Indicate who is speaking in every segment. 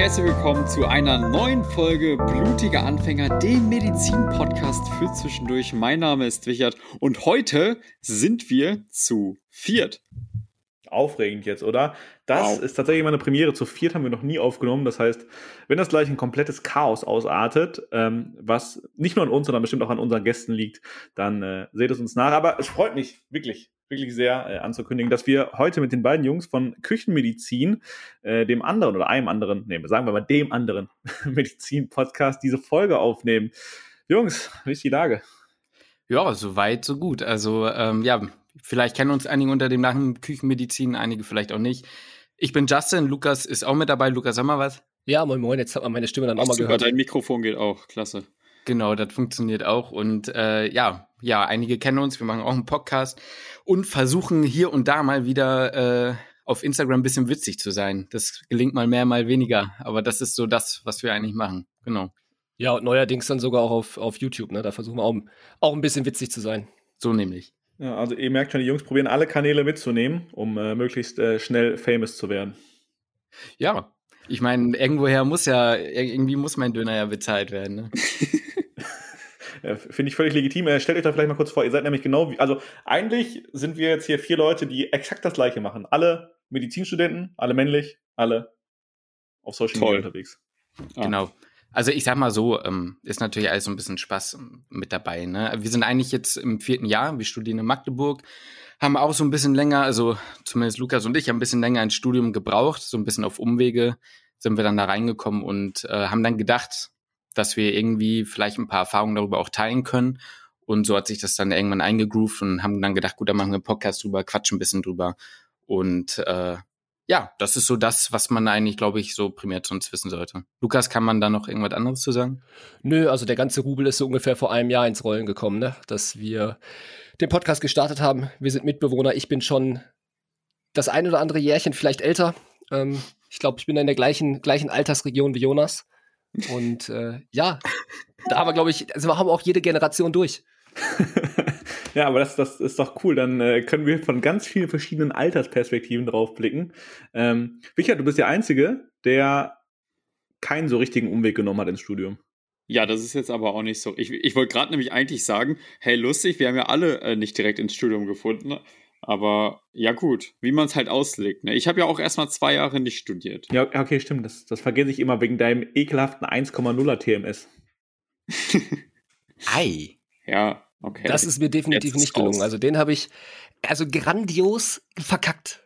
Speaker 1: herzlich willkommen zu einer neuen Folge Blutiger Anfänger, dem Medizin-Podcast für zwischendurch. Mein Name ist Wichert und heute sind wir zu viert.
Speaker 2: Aufregend jetzt, oder? Das wow. ist tatsächlich meine Premiere. Zu viert haben wir noch nie aufgenommen. Das heißt, wenn das gleich ein komplettes Chaos ausartet, ähm, was nicht nur an uns, sondern bestimmt auch an unseren Gästen liegt, dann äh, seht es uns nach. Aber es freut mich wirklich, wirklich sehr äh, anzukündigen, dass wir heute mit den beiden Jungs von Küchenmedizin, äh, dem anderen oder einem anderen, nee, sagen wir mal dem anderen Medizin-Podcast, diese Folge aufnehmen. Jungs, wie ist die Lage?
Speaker 3: Ja, so weit, so gut. Also, ähm, ja, vielleicht kennen uns einige unter dem Namen Küchenmedizin, einige vielleicht auch nicht. Ich bin Justin, Lukas ist auch mit dabei. Lukas, sag mal was?
Speaker 4: Ja, moin moin, jetzt hat man meine Stimme dann auch mal gehört.
Speaker 1: Dein Mikrofon geht auch, klasse.
Speaker 3: Genau, das funktioniert auch. Und äh, ja, ja, einige kennen uns, wir machen auch einen Podcast und versuchen hier und da mal wieder äh, auf Instagram ein bisschen witzig zu sein. Das gelingt mal mehr, mal weniger. Aber das ist so das, was wir eigentlich machen. Genau.
Speaker 4: Ja, und neuerdings dann sogar auch auf, auf YouTube, ne? Da versuchen wir auch, auch ein bisschen witzig zu sein.
Speaker 3: So nämlich.
Speaker 2: Ja, also ihr merkt schon, die Jungs probieren alle Kanäle mitzunehmen, um äh, möglichst äh, schnell famous zu werden.
Speaker 3: Ja, ich meine, irgendwoher muss ja, irgendwie muss mein Döner ja bezahlt werden. Ne?
Speaker 2: ja, Finde ich völlig legitim. Äh, stellt euch da vielleicht mal kurz vor, ihr seid nämlich genau wie, also eigentlich sind wir jetzt hier vier Leute, die exakt das gleiche machen. Alle Medizinstudenten, alle männlich, alle auf Social Media unterwegs.
Speaker 3: Ah. Genau. Also ich sag mal so, ähm, ist natürlich alles so ein bisschen Spaß ähm, mit dabei. Ne? Wir sind eigentlich jetzt im vierten Jahr, wir studieren in Magdeburg, haben auch so ein bisschen länger, also zumindest Lukas und ich haben ein bisschen länger ein Studium gebraucht, so ein bisschen auf Umwege sind wir dann da reingekommen und äh, haben dann gedacht, dass wir irgendwie vielleicht ein paar Erfahrungen darüber auch teilen können. Und so hat sich das dann irgendwann eingegroovt und haben dann gedacht, gut, dann machen wir einen Podcast drüber, quatschen ein bisschen drüber. Und äh, ja, das ist so das, was man eigentlich, glaube ich, so primär zu uns wissen sollte. Lukas, kann man da noch irgendwas anderes zu sagen?
Speaker 4: Nö, also der ganze Rubel ist so ungefähr vor einem Jahr ins Rollen gekommen, ne? dass wir den Podcast gestartet haben. Wir sind Mitbewohner. Ich bin schon das ein oder andere Jährchen vielleicht älter. Ähm, ich glaube, ich bin in der gleichen, gleichen Altersregion wie Jonas. Und äh, ja, da haben wir, glaube ich, also wir haben auch jede Generation durch.
Speaker 2: Ja, aber das, das ist doch cool. Dann äh, können wir von ganz vielen verschiedenen Altersperspektiven drauf blicken. Ähm, Richard, du bist der Einzige, der keinen so richtigen Umweg genommen hat ins Studium.
Speaker 1: Ja, das ist jetzt aber auch nicht so. Ich, ich wollte gerade nämlich eigentlich sagen, hey, lustig, wir haben ja alle äh, nicht direkt ins Studium gefunden. Aber ja gut, wie man es halt auslegt. Ne? Ich habe ja auch erstmal zwei Jahre nicht studiert.
Speaker 2: Ja, okay, stimmt. Das, das vergesse ich immer wegen deinem ekelhaften 1,0er TMS.
Speaker 3: Ei.
Speaker 1: Ja, Okay.
Speaker 4: Das ist mir definitiv nicht gelungen. Raus. Also den habe ich also grandios verkackt.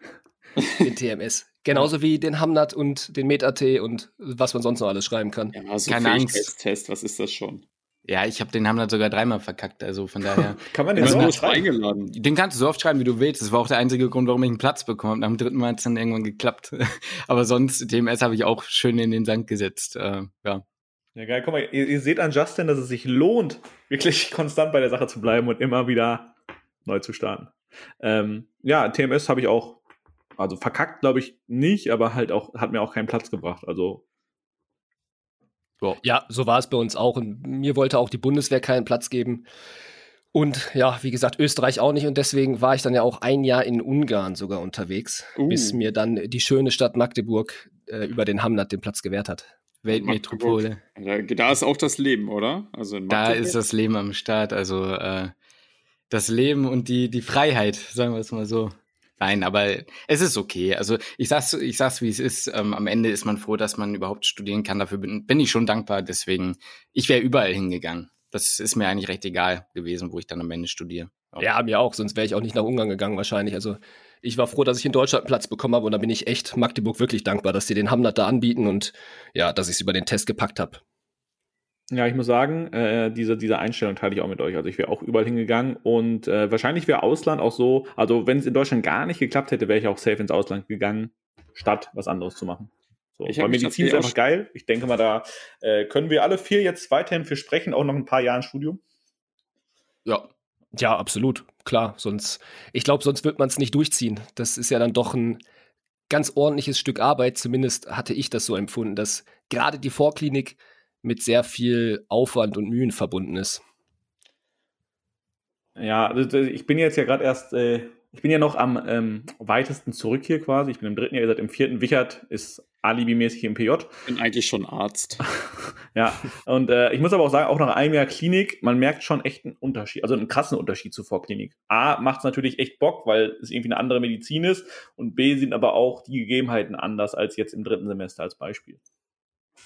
Speaker 4: den TMS. Genauso wie den Hamnat und den MetAT und was man sonst noch alles schreiben kann.
Speaker 1: Ja, also Keine Angst. Test, was ist das schon?
Speaker 3: Ja, ich habe den Hamnat sogar dreimal verkackt, also von daher.
Speaker 2: Kann man den so oft
Speaker 3: eingeladen? Den kannst du so oft schreiben, wie du willst. Das war auch der einzige Grund, warum ich einen Platz bekommen habe. Am dritten Mal hat es dann irgendwann geklappt. Aber sonst, TMS habe ich auch schön in den Sand gesetzt. Äh, ja.
Speaker 2: Ja, geil. Guck mal, ihr, ihr, seht an Justin, dass es sich lohnt, wirklich konstant bei der Sache zu bleiben und immer wieder neu zu starten. Ähm, ja, TMS habe ich auch, also verkackt glaube ich nicht, aber halt auch, hat mir auch keinen Platz gebracht. Also.
Speaker 4: So. Ja, so war es bei uns auch. Und mir wollte auch die Bundeswehr keinen Platz geben. Und ja, wie gesagt, Österreich auch nicht. Und deswegen war ich dann ja auch ein Jahr in Ungarn sogar unterwegs, uh. bis mir dann die schöne Stadt Magdeburg äh, über den Hamnat den Platz gewährt hat.
Speaker 3: Weltmetropole.
Speaker 1: Da, da, ist auch das Leben, oder?
Speaker 3: Also da ist das Leben am Start. Also äh, das Leben und die, die Freiheit, sagen wir es mal so. Nein, aber es ist okay. Also ich sag's, ich sag's, wie es ist. Ähm, am Ende ist man froh, dass man überhaupt studieren kann. Dafür bin, bin ich schon dankbar. Deswegen, ich wäre überall hingegangen. Das ist mir eigentlich recht egal gewesen, wo ich dann am Ende studiere.
Speaker 4: Ja, mir auch, sonst wäre ich auch nicht nach Ungarn gegangen wahrscheinlich. Also ich war froh, dass ich in Deutschland einen Platz bekommen habe und da bin ich echt Magdeburg wirklich dankbar, dass sie den Hamlet da anbieten und ja, dass ich es über den Test gepackt habe.
Speaker 2: Ja, ich muss sagen, äh, diese, diese Einstellung teile ich auch mit euch. Also ich wäre auch überall hingegangen und äh, wahrscheinlich wäre Ausland auch so, also wenn es in Deutschland gar nicht geklappt hätte, wäre ich auch safe ins Ausland gegangen, statt was anderes zu machen. So, ich weil Medizin ist einfach geil. Ich denke mal, da äh, können wir alle vier jetzt weiterhin für sprechen, auch noch ein paar Jahre Studium.
Speaker 4: Ja, ja, absolut, klar. Sonst, ich glaube, sonst wird man es nicht durchziehen. Das ist ja dann doch ein ganz ordentliches Stück Arbeit. Zumindest hatte ich das so empfunden, dass gerade die Vorklinik mit sehr viel Aufwand und Mühen verbunden ist.
Speaker 2: Ja, also, ich bin jetzt ja gerade erst äh, ich bin ja noch am ähm, weitesten zurück hier quasi. Ich bin im dritten Jahr, ihr seid im vierten. Wichert ist alibimäßig im PJ.
Speaker 1: Ich bin eigentlich schon Arzt.
Speaker 2: ja, und äh, ich muss aber auch sagen, auch nach einem Jahr Klinik, man merkt schon echt einen Unterschied, also einen krassen Unterschied zur Vorklinik. A, macht es natürlich echt Bock, weil es irgendwie eine andere Medizin ist. Und B, sind aber auch die Gegebenheiten anders als jetzt im dritten Semester als Beispiel.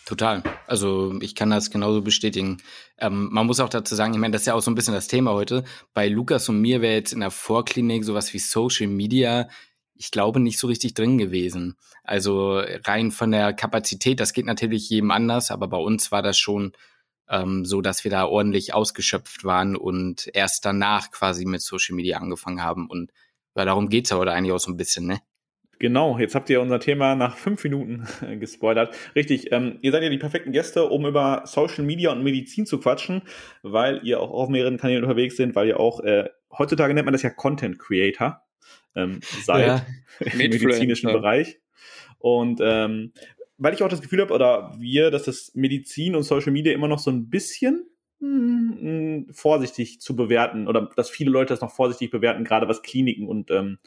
Speaker 3: Total. Also ich kann das genauso bestätigen. Ähm, man muss auch dazu sagen, ich meine, das ist ja auch so ein bisschen das Thema heute. Bei Lukas und mir wäre jetzt in der Vorklinik sowas wie Social Media, ich glaube, nicht so richtig drin gewesen. Also rein von der Kapazität, das geht natürlich jedem anders, aber bei uns war das schon ähm, so, dass wir da ordentlich ausgeschöpft waren und erst danach quasi mit Social Media angefangen haben. Und ja, darum geht's ja heute eigentlich auch so ein bisschen, ne?
Speaker 2: Genau, jetzt habt ihr unser Thema nach fünf Minuten gespoilert. Richtig, ähm, ihr seid ja die perfekten Gäste, um über Social Media und Medizin zu quatschen, weil ihr auch auf mehreren Kanälen unterwegs sind, weil ihr auch, äh, heutzutage nennt man das ja Content Creator, ähm, seid ja, im medizinischen Bereich. Und ähm, weil ich auch das Gefühl habe, oder wir, dass das Medizin und Social Media immer noch so ein bisschen hm, vorsichtig zu bewerten, oder dass viele Leute das noch vorsichtig bewerten, gerade was Kliniken und ähm,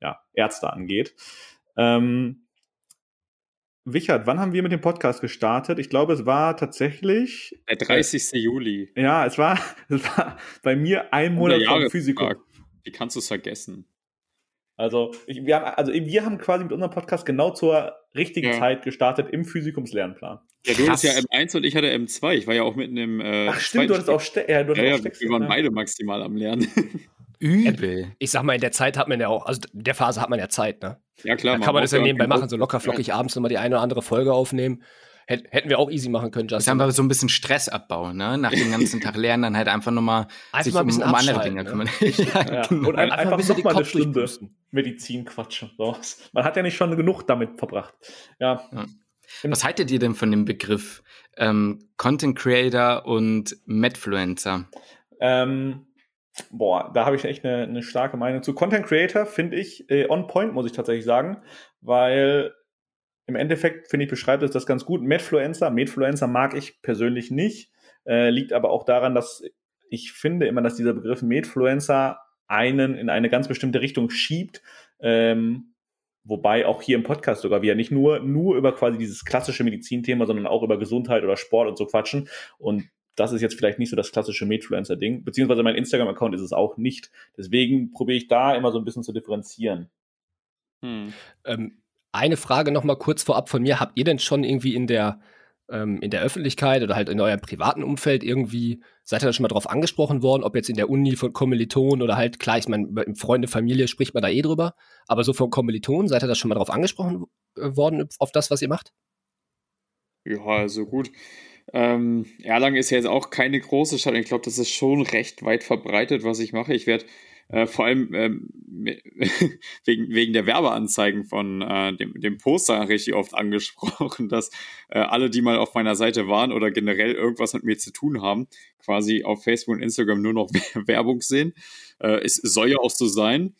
Speaker 2: ja, Ärzte angeht. Ähm, Wichert, wann haben wir mit dem Podcast gestartet? Ich glaube, es war tatsächlich.
Speaker 1: Der 30. Äh, Juli.
Speaker 2: Ja, es war, es war bei mir ein Monat vom Physikum.
Speaker 1: Wie kannst du es vergessen?
Speaker 2: Also, ich, wir haben, also wir haben quasi mit unserem Podcast genau zur richtigen ja. Zeit gestartet im Physikumslernplan.
Speaker 1: Ja, du hattest ja M1 und ich hatte M2. Ich war ja auch mitten im.
Speaker 2: Äh, Ach, stimmt, du hattest auch, Ste ja,
Speaker 1: du ja, auch Wir waren beide maximal am Lernen.
Speaker 4: Übel. Ich sag mal, in der Zeit hat man ja auch, also in der Phase hat man ja Zeit, ne?
Speaker 1: Ja, klar.
Speaker 4: Da kann man das ja nebenbei machen, so locker flockig ja. abends nochmal die eine oder andere Folge aufnehmen. Hätten wir auch easy machen können,
Speaker 3: Justin. Das ist einfach so ein bisschen Stressabbau, ne? Nach dem ganzen Tag lernen, dann halt einfach nochmal sich um, um andere Dinge
Speaker 2: kümmern. Ne? ja, ja. Genau. Und ein, einfach, einfach noch mal eine Stunde Medizin quatschen. So. Man hat ja nicht schon genug damit verbracht. Ja. ja.
Speaker 3: Was haltet ihr denn von dem Begriff ähm, Content Creator und Medfluencer?
Speaker 2: Ähm, boah, da habe ich echt eine, eine, starke Meinung zu. Content Creator finde ich äh, on point, muss ich tatsächlich sagen, weil im Endeffekt, finde ich, beschreibt es das ganz gut. Medfluencer, Medfluencer mag ich persönlich nicht, äh, liegt aber auch daran, dass ich finde immer, dass dieser Begriff Medfluencer einen in eine ganz bestimmte Richtung schiebt. Ähm, wobei auch hier im Podcast sogar wir nicht nur, nur über quasi dieses klassische Medizinthema, sondern auch über Gesundheit oder Sport und so quatschen. Und das ist jetzt vielleicht nicht so das klassische Medfluencer-Ding, beziehungsweise mein Instagram-Account ist es auch nicht. Deswegen probiere ich da immer so ein bisschen zu differenzieren.
Speaker 4: Hm. Ähm, eine Frage noch mal kurz vorab von mir. Habt ihr denn schon irgendwie in der, ähm, in der Öffentlichkeit oder halt in eurem privaten Umfeld irgendwie, seid ihr da schon mal drauf angesprochen worden, ob jetzt in der Uni von Kommilitonen oder halt, klar, ich meine, im Freunde, Familie spricht man da eh drüber, aber so von Kommilitonen, seid ihr da schon mal drauf angesprochen äh, worden, auf das, was ihr macht?
Speaker 1: Ja, also gut. Ähm, Erlangen ist ja jetzt auch keine große Stadt. Ich glaube, das ist schon recht weit verbreitet, was ich mache. Ich werde äh, vor allem ähm, wegen, wegen der Werbeanzeigen von äh, dem, dem Poster richtig oft angesprochen, dass äh, alle, die mal auf meiner Seite waren oder generell irgendwas mit mir zu tun haben, quasi auf Facebook und Instagram nur noch Werbung sehen. Äh, es soll ja auch so sein.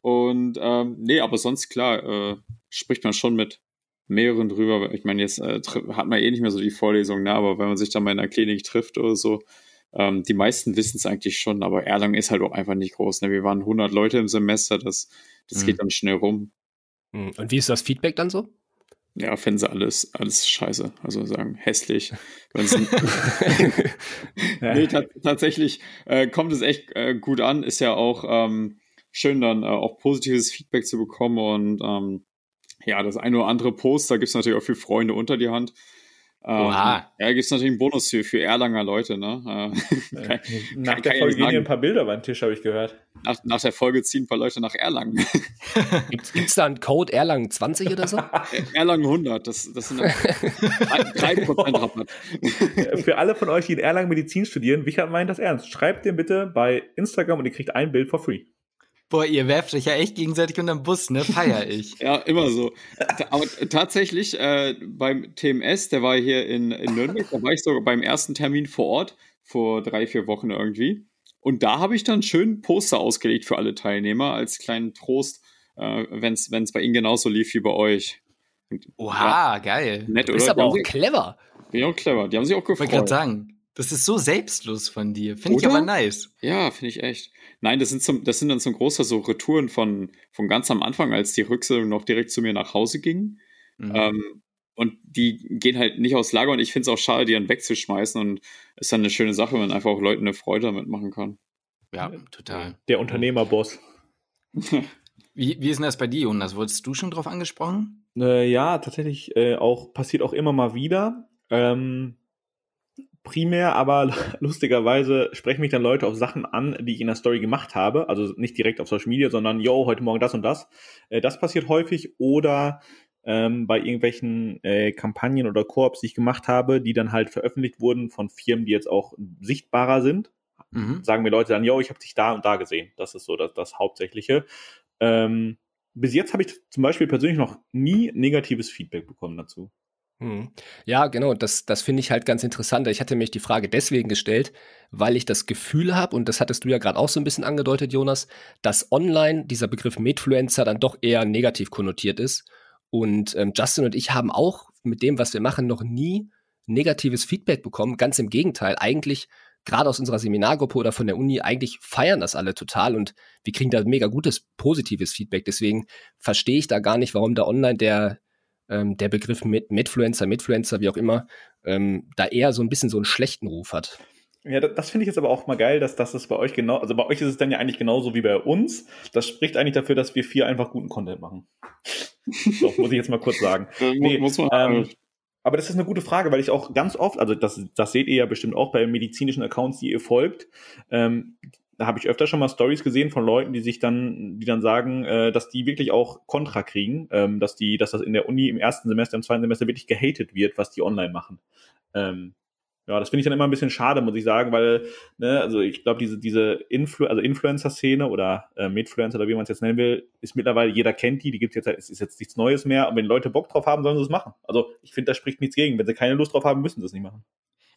Speaker 1: Und ähm, nee, aber sonst klar, äh, spricht man schon mit mehreren drüber. Ich meine, jetzt äh, hat man eh nicht mehr so die Vorlesung, ne? aber wenn man sich dann mal in der Klinik trifft oder so, ähm, die meisten wissen es eigentlich schon, aber Erlangen ist halt auch einfach nicht groß. Ne? Wir waren 100 Leute im Semester, das, das mhm. geht dann schnell rum.
Speaker 4: Mhm. Und wie ist das Feedback dann so?
Speaker 1: Ja, finden sie alles, alles scheiße. Also sagen, hässlich. nee, tatsächlich äh, kommt es echt äh, gut an. Ist ja auch ähm, schön, dann äh, auch positives Feedback zu bekommen und ähm, ja, das eine oder andere Post, da gibt es natürlich auch viele Freunde unter die Hand. Ähm, Oha. ja, gibt es natürlich einen Bonus für, für Erlanger Leute. Ne?
Speaker 2: Äh, kann, nach kann, der Folge gehen hier ein paar Bilder beim Tisch, habe ich gehört.
Speaker 1: Nach, nach, der Folge ziehen ein paar Leute nach Erlangen.
Speaker 4: Gibt es da einen Code Erlangen 20 oder so?
Speaker 1: Erlangen 100, das, das sind 3% Rabatt.
Speaker 2: Für alle von euch, die in Erlangen Medizin studieren, Wichert meint das ernst. Schreibt den bitte bei Instagram und ihr kriegt ein Bild for free.
Speaker 3: Boah, ihr werft euch ja echt gegenseitig unterm Bus, ne? Feier ich.
Speaker 1: ja, immer so. Aber tatsächlich, äh, beim TMS, der war hier in, in Nürnberg, da war ich sogar beim ersten Termin vor Ort, vor drei, vier Wochen irgendwie. Und da habe ich dann schön Poster ausgelegt für alle Teilnehmer, als kleinen Trost, äh, wenn es bei Ihnen genauso lief wie bei euch.
Speaker 3: Und, Oha, ja, geil.
Speaker 4: Nett, du bist oder? aber auch clever.
Speaker 1: Bin auch clever. Die haben sich auch gefreut. Ich
Speaker 3: wollte gerade sagen. Das ist so selbstlos von dir. Finde ich aber nice.
Speaker 1: Ja, finde ich echt. Nein, das sind, zum, das sind dann so große so Retouren von, von ganz am Anfang, als die Rücksendung noch direkt zu mir nach Hause ging. Mhm. Ähm, und die gehen halt nicht aus Lager und ich finde es auch schade, die dann wegzuschmeißen und ist dann eine schöne Sache, wenn man einfach auch Leuten eine Freude damit machen kann.
Speaker 3: Ja, total.
Speaker 2: Der Unternehmerboss.
Speaker 3: wie, wie ist denn das bei dir, Jonas? Wurdest du schon drauf angesprochen?
Speaker 2: Äh, ja, tatsächlich äh, auch, passiert auch immer mal wieder. Ähm, primär, aber lustigerweise sprechen mich dann Leute auf Sachen an, die ich in der Story gemacht habe. Also nicht direkt auf Social Media, sondern, yo, heute Morgen das und das. Äh, das passiert häufig. Oder ähm, bei irgendwelchen äh, Kampagnen oder Koops, die ich gemacht habe, die dann halt veröffentlicht wurden von Firmen, die jetzt auch sichtbarer sind. Mhm. Sagen mir Leute dann, yo, ich habe dich da und da gesehen. Das ist so das, das Hauptsächliche. Ähm, bis jetzt habe ich zum Beispiel persönlich noch nie negatives Feedback bekommen dazu.
Speaker 4: Hm. Ja, genau, das, das finde ich halt ganz interessant. Ich hatte mich die Frage deswegen gestellt, weil ich das Gefühl habe, und das hattest du ja gerade auch so ein bisschen angedeutet, Jonas, dass online dieser Begriff Medfluencer dann doch eher negativ konnotiert ist und ähm, Justin und ich haben auch mit dem, was wir machen, noch nie negatives Feedback bekommen. Ganz im Gegenteil, eigentlich gerade aus unserer Seminargruppe oder von der Uni, eigentlich feiern das alle total und wir kriegen da mega gutes, positives Feedback. Deswegen verstehe ich da gar nicht, warum da online der, ähm, der Begriff mit Medfluencer, Medfluencer, wie auch immer, ähm, da eher so ein bisschen so einen schlechten Ruf hat.
Speaker 2: Ja, das, das finde ich jetzt aber auch mal geil, dass, dass das bei euch genau, also bei euch ist es dann ja eigentlich genauso wie bei uns. Das spricht eigentlich dafür, dass wir vier einfach guten Content machen. so, muss ich jetzt mal kurz sagen. nee, muss man ähm, aber das ist eine gute Frage, weil ich auch ganz oft, also das, das seht ihr ja bestimmt auch bei medizinischen Accounts, die ihr folgt. Ähm, da habe ich öfter schon mal Stories gesehen von Leuten, die sich dann, die dann sagen, äh, dass die wirklich auch Kontra kriegen, ähm, dass die, dass das in der Uni im ersten Semester, im zweiten Semester wirklich gehatet wird, was die online machen. Ähm, ja, das finde ich dann immer ein bisschen schade, muss ich sagen, weil, ne, also ich glaube, diese, diese Influ also Influencer-Szene oder äh, Medfluencer oder wie man es jetzt nennen will, ist mittlerweile, jeder kennt die, die gibt jetzt, es ist jetzt nichts Neues mehr. Und wenn Leute Bock drauf haben, sollen sie es machen. Also ich finde, da spricht nichts gegen. Wenn sie keine Lust drauf haben, müssen sie es nicht machen.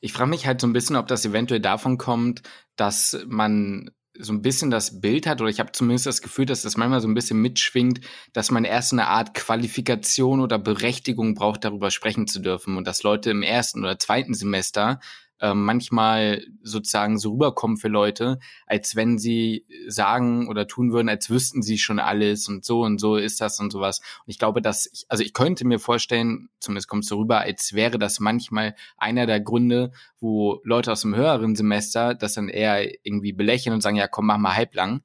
Speaker 3: Ich frage mich halt so ein bisschen, ob das eventuell davon kommt, dass man so ein bisschen das Bild hat, oder ich habe zumindest das Gefühl, dass das manchmal so ein bisschen mitschwingt, dass man erst eine Art Qualifikation oder Berechtigung braucht, darüber sprechen zu dürfen. Und dass Leute im ersten oder zweiten Semester äh, manchmal sozusagen so rüberkommen für Leute, als wenn sie sagen oder tun würden, als wüssten sie schon alles und so und so ist das und sowas. Und ich glaube, dass ich, also ich könnte mir vorstellen, zumindest kommt es so rüber, als wäre das manchmal einer der Gründe, wo Leute aus dem höheren Semester das dann eher irgendwie belächeln und sagen, ja komm, mach mal halblang.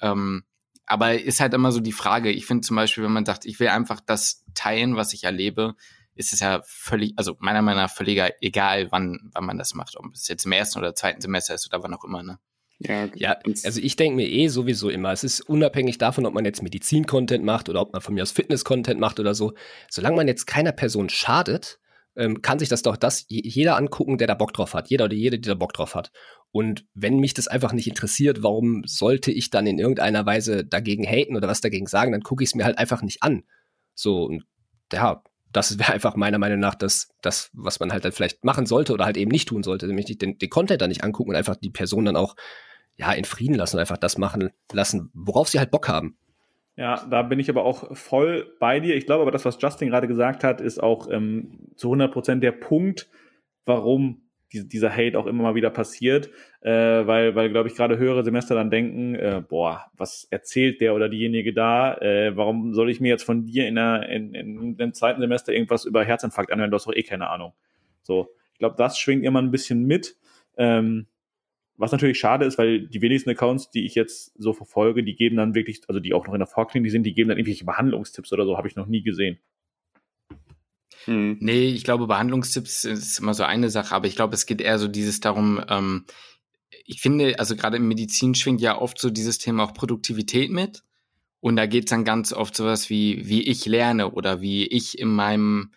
Speaker 3: Ähm, aber ist halt immer so die Frage, ich finde zum Beispiel, wenn man sagt, ich will einfach das teilen, was ich erlebe, ist es ja völlig, also meiner Meinung nach völlig egal, wann, wann man das macht, ob es jetzt im ersten oder zweiten Semester ist oder wann auch immer, ne?
Speaker 4: Ja, ja also ich denke mir eh sowieso immer, es ist unabhängig davon, ob man jetzt Medizin-Content macht oder ob man von mir aus Fitness-Content macht oder so. Solange man jetzt keiner Person schadet, ähm, kann sich das doch das jeder angucken, der da Bock drauf hat. Jeder oder jede, die da Bock drauf hat. Und wenn mich das einfach nicht interessiert, warum sollte ich dann in irgendeiner Weise dagegen haten oder was dagegen sagen, dann gucke ich es mir halt einfach nicht an. So, und ja, das wäre einfach meiner Meinung nach das, das, was man halt, halt vielleicht machen sollte oder halt eben nicht tun sollte, nämlich den, den Content dann nicht angucken und einfach die Person dann auch ja in Frieden lassen und einfach das machen lassen, worauf sie halt Bock haben.
Speaker 2: Ja, da bin ich aber auch voll bei dir. Ich glaube aber, das, was Justin gerade gesagt hat, ist auch ähm, zu 100 Prozent der Punkt, warum die, dieser Hate auch immer mal wieder passiert, äh, weil, weil glaube ich, gerade höhere Semester dann denken, äh, boah, was erzählt der oder diejenige da? Äh, warum soll ich mir jetzt von dir in, der, in, in dem zweiten Semester irgendwas über Herzinfarkt anhören? Du hast doch eh keine Ahnung. So, ich glaube, das schwingt immer ein bisschen mit. Ähm, was natürlich schade ist, weil die wenigsten Accounts, die ich jetzt so verfolge, die geben dann wirklich, also die auch noch in der Vorklinik sind, die geben dann irgendwelche Behandlungstipps oder so, habe ich noch nie gesehen.
Speaker 3: Hm. Nee, ich glaube, Behandlungstipps ist immer so eine Sache, aber ich glaube, es geht eher so dieses darum, ähm, ich finde, also gerade im Medizin schwingt ja oft so dieses Thema auch Produktivität mit. Und da geht's dann ganz oft sowas wie, wie ich lerne oder wie ich in meinem,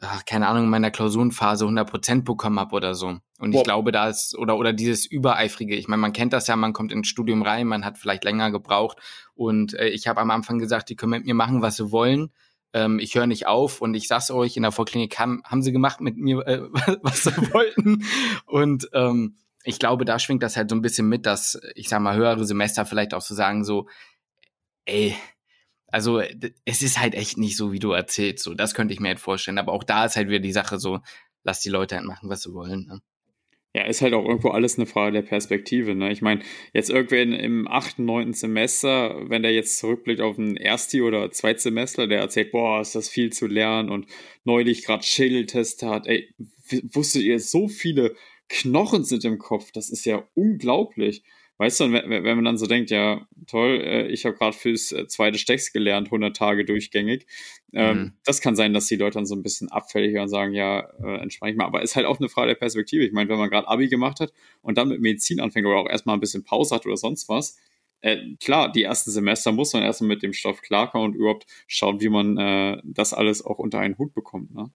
Speaker 3: ach, keine Ahnung, in meiner Klausurenphase 100 Prozent bekommen habe oder so. Und Boah. ich glaube, da ist, oder, oder dieses Übereifrige, ich meine, man kennt das ja, man kommt ins Studium rein, man hat vielleicht länger gebraucht. Und äh, ich habe am Anfang gesagt, die können mit mir machen, was sie wollen ähm, ich höre nicht auf und ich sag's euch, in der Vorklinik haben, haben sie gemacht mit mir, äh, was sie wollten. Und ähm, ich glaube, da schwingt das halt so ein bisschen mit, dass, ich sag mal, höhere Semester vielleicht auch so sagen, so, ey, also es ist halt echt nicht so, wie du erzählst. So, das könnte ich mir halt vorstellen. Aber auch da ist halt wieder die Sache so, lass die Leute halt machen, was sie wollen. Ne?
Speaker 1: Ja, ist halt auch irgendwo alles eine Frage der Perspektive. Ne? Ich meine, jetzt irgendwann im achten, neunten Semester, wenn der jetzt zurückblickt auf ein Ersti- oder Zweitsemester, der erzählt, boah, ist das viel zu lernen und neulich gerade Schädeltest hat. Ey, wusstet ihr, so viele Knochen sind im Kopf, das ist ja unglaublich. Weißt du, wenn, wenn man dann so denkt, ja, toll, äh, ich habe gerade fürs äh, zweite Stecks gelernt, 100 Tage durchgängig. Ähm, mhm. Das kann sein, dass die Leute dann so ein bisschen abfällig und sagen, ja, äh, entspanne ich mal. Aber ist halt auch eine Frage der Perspektive. Ich meine, wenn man gerade Abi gemacht hat und dann mit Medizin anfängt oder auch erstmal ein bisschen Pause hat oder sonst was, äh, klar, die ersten Semester muss man erstmal mit dem Stoff klarkommen und überhaupt schauen, wie man äh, das alles auch unter einen Hut bekommt. Ne?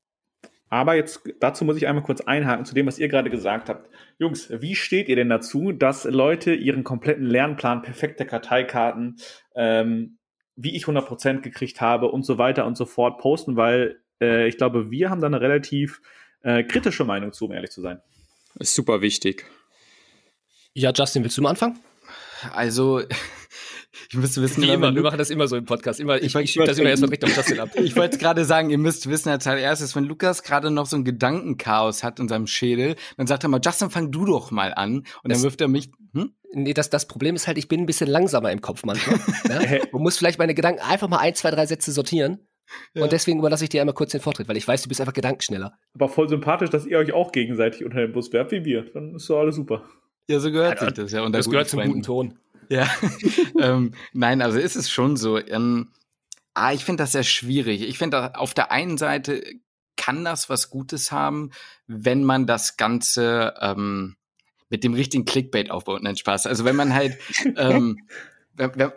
Speaker 2: Aber jetzt dazu muss ich einmal kurz einhaken zu dem, was ihr gerade gesagt habt. Jungs, wie steht ihr denn dazu, dass Leute ihren kompletten Lernplan, perfekte Karteikarten, ähm, wie ich 100% gekriegt habe und so weiter und so fort posten, weil äh, ich glaube, wir haben da eine relativ äh, kritische Meinung zu, um ehrlich zu sein.
Speaker 1: Ist super wichtig.
Speaker 4: Ja, Justin, willst du mal anfangen?
Speaker 3: Also, ich müsste wissen,
Speaker 4: Wie immer, wir machen das immer so im Podcast. Immer, ich, ich schiebe das immer erst direkt auf Justin ab.
Speaker 3: Ich wollte gerade sagen, ihr müsst wissen als allererstes, wenn Lukas gerade noch so ein Gedankenchaos hat in seinem Schädel, dann sagt er mal, Justin, fang du doch mal an. Und das, dann wirft er mich. Hm?
Speaker 4: Nee, das, das Problem ist halt, ich bin ein bisschen langsamer im Kopf manchmal. ja? Man muss vielleicht meine Gedanken einfach mal ein, zwei, drei Sätze sortieren. Ja. Und deswegen überlasse ich dir einmal kurz den Vortritt, weil ich weiß, du bist einfach gedankenschneller.
Speaker 2: Aber voll sympathisch, dass ihr euch auch gegenseitig unter den Bus werft wie wir. Dann ist doch alles super.
Speaker 3: Ja, so gehört ja, sich das ja.
Speaker 4: Unter das gehört zum guten Ton.
Speaker 3: Ja, ähm, nein, also ist es schon so. Ähm, ah, ich finde das sehr schwierig. Ich finde, auf der einen Seite kann das was Gutes haben, wenn man das Ganze ähm, mit dem richtigen Clickbait aufbaut. Nein, Spaß. Also wenn man halt ähm,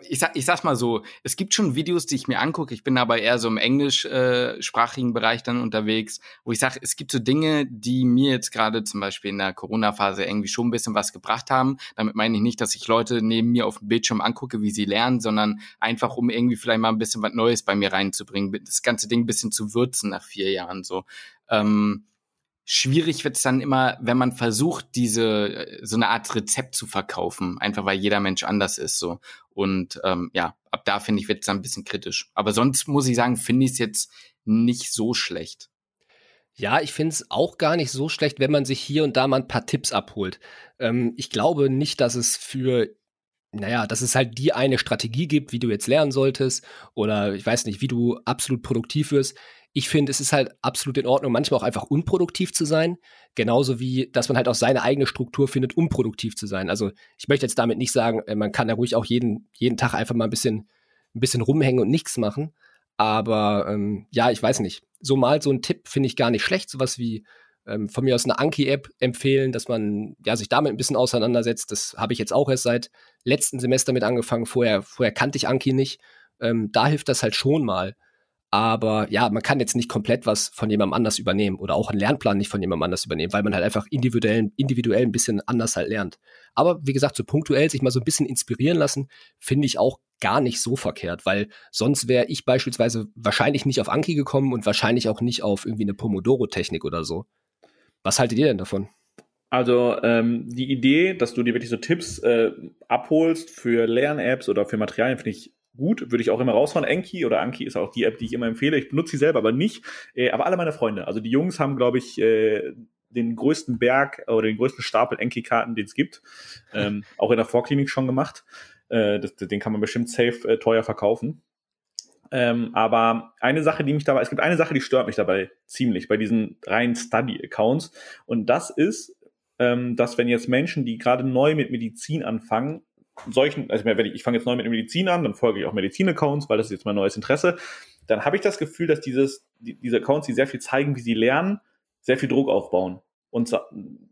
Speaker 3: ich, sag, ich sag's mal so, es gibt schon Videos, die ich mir angucke, ich bin aber eher so im englischsprachigen äh, Bereich dann unterwegs, wo ich sage, es gibt so Dinge, die mir jetzt gerade zum Beispiel in der Corona-Phase irgendwie schon ein bisschen was gebracht haben. Damit meine ich nicht, dass ich Leute neben mir auf dem Bildschirm angucke, wie sie lernen, sondern einfach, um irgendwie vielleicht mal ein bisschen was Neues bei mir reinzubringen, das ganze Ding ein bisschen zu würzen nach vier Jahren so. Ähm, Schwierig wird es dann immer, wenn man versucht, diese äh, so eine Art Rezept zu verkaufen, einfach weil jeder Mensch anders ist so. Und ähm, ja, ab da finde ich wird es dann ein bisschen kritisch. Aber sonst muss ich sagen, finde ich es jetzt nicht so schlecht.
Speaker 4: Ja, ich finde es auch gar nicht so schlecht, wenn man sich hier und da mal ein paar Tipps abholt. Ähm, ich glaube nicht, dass es für naja, dass es halt die eine Strategie gibt, wie du jetzt lernen solltest oder ich weiß nicht, wie du absolut produktiv wirst. Ich finde, es ist halt absolut in Ordnung, manchmal auch einfach unproduktiv zu sein. Genauso wie, dass man halt auch seine eigene Struktur findet, um produktiv zu sein. Also ich möchte jetzt damit nicht sagen, äh, man kann da ruhig auch jeden, jeden Tag einfach mal ein bisschen, ein bisschen rumhängen und nichts machen. Aber ähm, ja, ich weiß nicht. So mal so ein Tipp finde ich gar nicht schlecht. Sowas wie ähm, von mir aus eine Anki-App empfehlen, dass man ja, sich damit ein bisschen auseinandersetzt. Das habe ich jetzt auch erst seit letzten Semester mit angefangen. Vorher, vorher kannte ich Anki nicht. Ähm, da hilft das halt schon mal. Aber ja, man kann jetzt nicht komplett was von jemandem anders übernehmen oder auch einen Lernplan nicht von jemandem anders übernehmen, weil man halt einfach individuell, individuell ein bisschen anders halt lernt. Aber wie gesagt, so punktuell sich mal so ein bisschen inspirieren lassen, finde ich auch gar nicht so verkehrt, weil sonst wäre ich beispielsweise wahrscheinlich nicht auf Anki gekommen und wahrscheinlich auch nicht auf irgendwie eine Pomodoro-Technik oder so. Was haltet ihr denn davon?
Speaker 2: Also ähm, die Idee, dass du dir wirklich so Tipps äh, abholst für Lern-Apps oder für Materialien, finde ich gut, würde ich auch immer raushauen. Enki oder Anki ist auch die App, die ich immer empfehle. Ich benutze sie selber aber nicht. Äh, aber alle meine Freunde, also die Jungs haben, glaube ich, äh, den größten Berg oder den größten Stapel Enki-Karten, den es gibt. Ähm, auch in der Vorklinik schon gemacht. Äh, das, den kann man bestimmt safe äh, teuer verkaufen. Ähm, aber eine Sache, die mich dabei, es gibt eine Sache, die stört mich dabei ziemlich bei diesen reinen Study-Accounts. Und das ist, ähm, dass wenn jetzt Menschen, die gerade neu mit Medizin anfangen, solchen, also wenn ich, ich fange jetzt neu mit Medizin an, dann folge ich auch Medizin-Accounts, weil das ist jetzt mein neues Interesse, dann habe ich das Gefühl, dass dieses, die, diese Accounts, die sehr viel zeigen, wie sie lernen, sehr viel Druck aufbauen und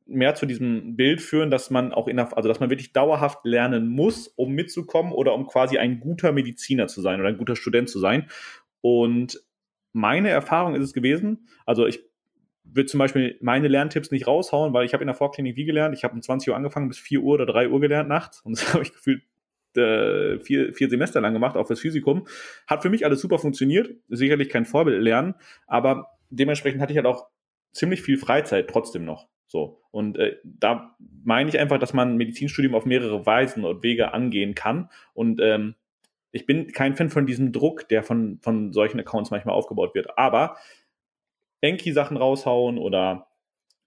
Speaker 2: mehr zu diesem Bild führen, dass man auch in der, also dass man wirklich dauerhaft lernen muss, um mitzukommen oder um quasi ein guter Mediziner zu sein oder ein guter Student zu sein. Und meine Erfahrung ist es gewesen, also ich würde zum Beispiel meine Lerntipps nicht raushauen, weil ich habe in der Vorklinik wie gelernt. Ich habe um 20 Uhr angefangen, bis 4 Uhr oder 3 Uhr gelernt nachts. Und das habe ich gefühlt äh, vier, vier Semester lang gemacht, auch fürs Physikum. Hat für mich alles super funktioniert. Sicherlich kein Vorbild lernen, aber dementsprechend hatte ich halt auch ziemlich viel Freizeit trotzdem noch. So. Und äh, da meine ich einfach, dass man Medizinstudium auf mehrere Weisen und Wege angehen kann. Und ähm, ich bin kein Fan von diesem Druck, der von, von solchen Accounts manchmal aufgebaut wird. Aber Enki-Sachen raushauen oder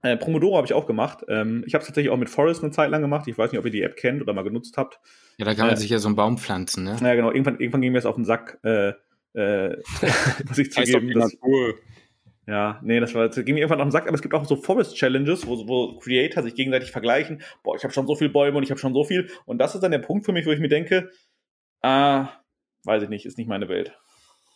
Speaker 2: Äh, Promodoro habe ich auch gemacht. Ähm, ich habe es tatsächlich auch mit Forest eine Zeit lang gemacht. Ich weiß nicht, ob ihr die App kennt oder mal genutzt habt.
Speaker 3: Ja, da kann man äh, sich ja so einen Baum pflanzen, ne?
Speaker 2: Ja, genau. Irgendwann, irgendwann ging mir das auf den Sack, äh, äh, muss ich zugeben. Das, ja, nee, das, war, das ging mir irgendwann auf den Sack, aber es gibt auch so Forest Challenges, wo, wo Creator sich gegenseitig vergleichen. Boah, ich habe schon so viel Bäume und ich habe schon so viel. Und das ist dann der Punkt für mich, wo ich mir denke, ah, weiß ich nicht, ist nicht meine Welt.